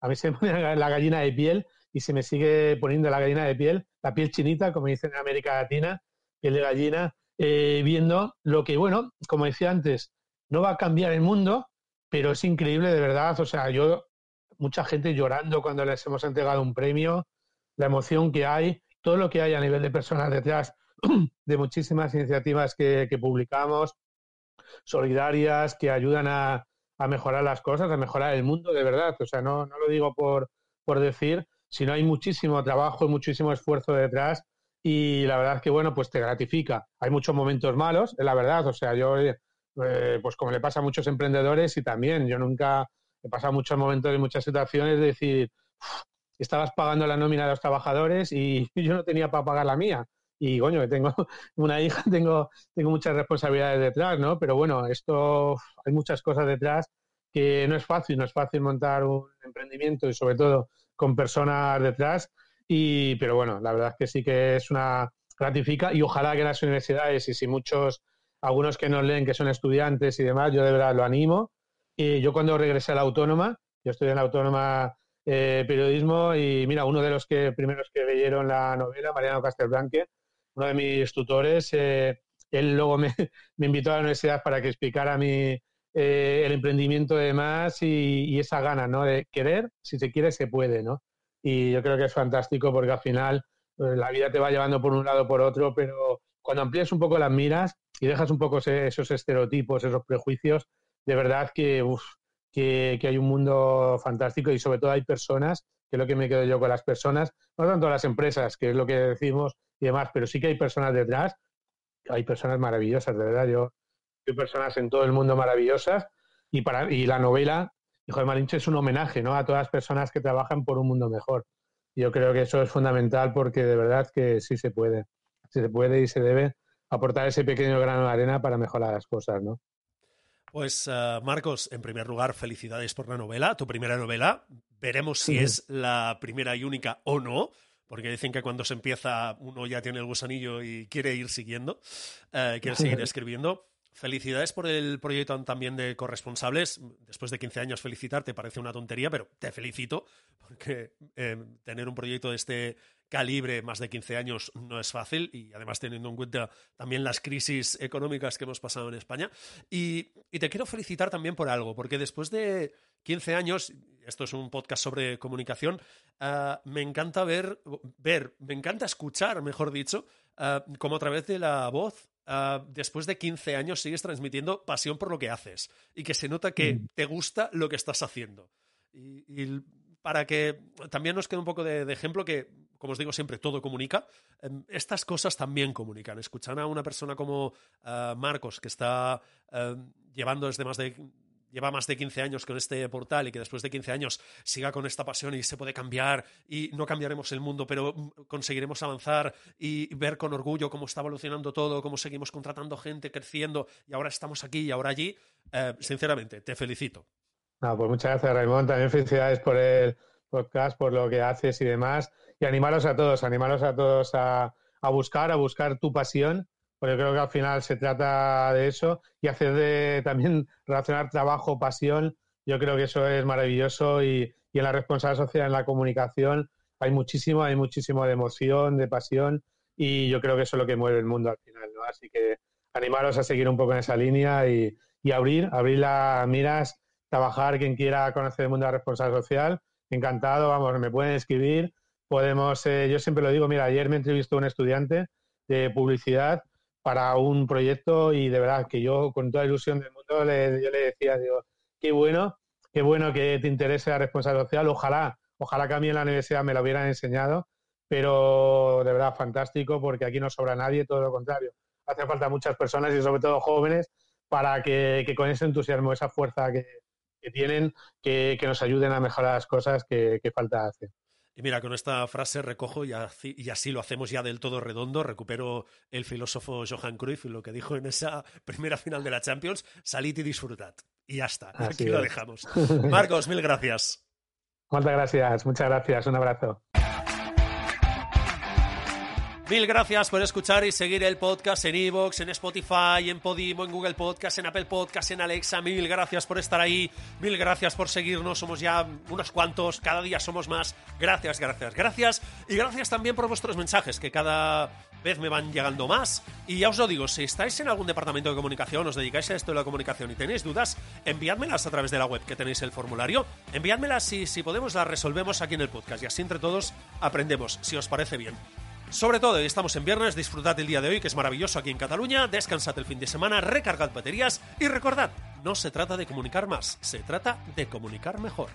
a mí se me pone la gallina de piel y se me sigue poniendo la gallina de piel, la piel chinita, como dicen en América Latina, piel de gallina, eh, viendo lo que, bueno, como decía antes, no va a cambiar el mundo, pero es increíble de verdad. O sea, yo, mucha gente llorando cuando les hemos entregado un premio, la emoción que hay, todo lo que hay a nivel de personas detrás de muchísimas iniciativas que, que publicamos, solidarias, que ayudan a, a mejorar las cosas, a mejorar el mundo de verdad. O sea, no, no lo digo por, por decir, sino hay muchísimo trabajo y muchísimo esfuerzo detrás y la verdad que, bueno, pues te gratifica. Hay muchos momentos malos, la verdad. O sea, yo, eh, pues como le pasa a muchos emprendedores y también, yo nunca he pasado muchos momentos y muchas situaciones de decir, estabas pagando la nómina de los trabajadores y yo no tenía para pagar la mía y coño, que tengo una hija, tengo, tengo muchas responsabilidades detrás, ¿no? Pero bueno, esto hay muchas cosas detrás que no es fácil, no es fácil montar un emprendimiento y sobre todo con personas detrás. Y, pero bueno, la verdad es que sí que es una gratifica y ojalá que las universidades y si muchos, algunos que nos leen que son estudiantes y demás, yo de verdad lo animo. Y yo cuando regresé a la autónoma, yo estoy en la autónoma eh, periodismo y mira, uno de los que primeros que leyeron la novela, Mariano Castelblanque, uno de mis tutores, eh, él luego me, invitó a la universidad para que explicara mi, eh, el emprendimiento y demás y, esa gana, ¿no? De querer, si se quiere, se puede, ¿no? Y yo creo que es fantástico porque al final pues, la vida te va llevando por un lado por otro, pero cuando amplías un poco las miras y dejas un poco esos estereotipos, esos prejuicios, de verdad que, que, que, hay un mundo fantástico y sobre todo hay personas, que es lo que me quedo yo con las personas, no tanto las empresas, que es lo que decimos, y demás, pero sí que hay personas detrás, hay personas maravillosas, de verdad. Yo hay personas en todo el mundo maravillosas y, para, y la novela, Hijo de Malinche, es un homenaje ¿no? a todas las personas que trabajan por un mundo mejor. Yo creo que eso es fundamental porque de verdad que sí se puede, sí se puede y se debe aportar ese pequeño grano de arena para mejorar las cosas, ¿no? Pues uh, Marcos, en primer lugar, felicidades por la novela, tu primera novela. Veremos si es la primera y única o no porque dicen que cuando se empieza uno ya tiene el gusanillo y quiere ir siguiendo, eh, quiere seguir escribiendo. Felicidades por el proyecto también de corresponsables. Después de 15 años felicitarte parece una tontería, pero te felicito porque eh, tener un proyecto de este calibre, más de 15 años, no es fácil y además teniendo en cuenta también las crisis económicas que hemos pasado en España. Y, te quiero felicitar también por algo, porque después de 15 años, esto es un podcast sobre comunicación, uh, me encanta ver, ver, me encanta escuchar, mejor dicho, uh, como a través de la voz, uh, después de 15 años sigues transmitiendo pasión por lo que haces y que se nota que mm. te gusta lo que estás haciendo. Y, y, para que también nos quede un poco de, de, ejemplo que, como os digo siempre, todo comunica, em, estas cosas también comunican. Escuchar a una persona como Marcos, que está llevando desde más de lleva más de 15 años con este portal y que después de 15 años siga con esta pasión y se puede cambiar y no cambiaremos el mundo, pero mm, conseguiremos avanzar y ver con orgullo cómo está evolucionando todo, cómo seguimos contratando gente, creciendo y ahora estamos aquí y ahora allí, eh, sinceramente, te felicito. No, pues muchas gracias, Raymond. También felicidades por el podcast, por lo que haces y demás. Y animaros a todos, animaros a todos a, a buscar, a buscar tu pasión, porque creo que al final se trata de eso y hacer de también relacionar trabajo, pasión, yo creo que eso es maravilloso y, en la responsabilidad social, en la comunicación, hay muchísimo, hay muchísimo de emoción, de pasión y yo creo que eso es lo que mueve el mundo al final, ¿no? Así que animaros a seguir un poco en esa línea y, y abrir, abrir las miras, trabajar quien quiera conocer el mundo de la responsabilidad social. Encantado, vamos, me pueden escribir. Podemos, eh, yo siempre lo digo, mira, ayer me entrevistó un estudiante de publicidad para un proyecto y de verdad que yo con toda ilusión del mundo le, yo le decía, digo, qué bueno, qué bueno que te interese la responsabilidad social, ojalá, ojalá que a mí en la universidad me lo hubieran enseñado, pero de verdad fantástico porque aquí no sobra nadie, todo lo contrario. Hace falta muchas personas y sobre todo jóvenes para que, con ese entusiasmo, esa fuerza que, tienen, que, nos ayuden a mejorar las cosas que, falta hacer. Y mira, con esta frase recojo y así, y así, lo hacemos ya del todo redondo. Recupero el filósofo Johan Cruyff y lo que dijo en esa primera final de la Champions: salid y disfrutad. Y ya está. Aquí lo dejamos. Marcos, mil gracias. Muchas gracias, muchas gracias. Un abrazo. Mil gracias por escuchar y seguir el podcast en Evox, en Spotify, en Podimo, en Google Podcast, en Apple Podcast, en Alexa. Mil gracias por estar ahí. Mil gracias por seguirnos. Somos ya unos cuantos. Cada día somos más. Gracias, gracias, gracias. Y gracias también por vuestros mensajes, que cada vez me van llegando más. Y ya os lo digo, si estáis en algún departamento de comunicación, os dedicáis a esto de la comunicación y tenéis dudas, enviádmelas a través de la web que tenéis el formulario. Enviádmelas y si podemos las resolvemos aquí en el podcast. Y así entre todos aprendemos, si os parece bien. Sobre todo, estamos en viernes, disfrutad el día de hoy, que es maravilloso aquí en Cataluña, descansad el fin de semana, recargad baterías y recordad, no se trata de comunicar más, se trata de comunicar mejor.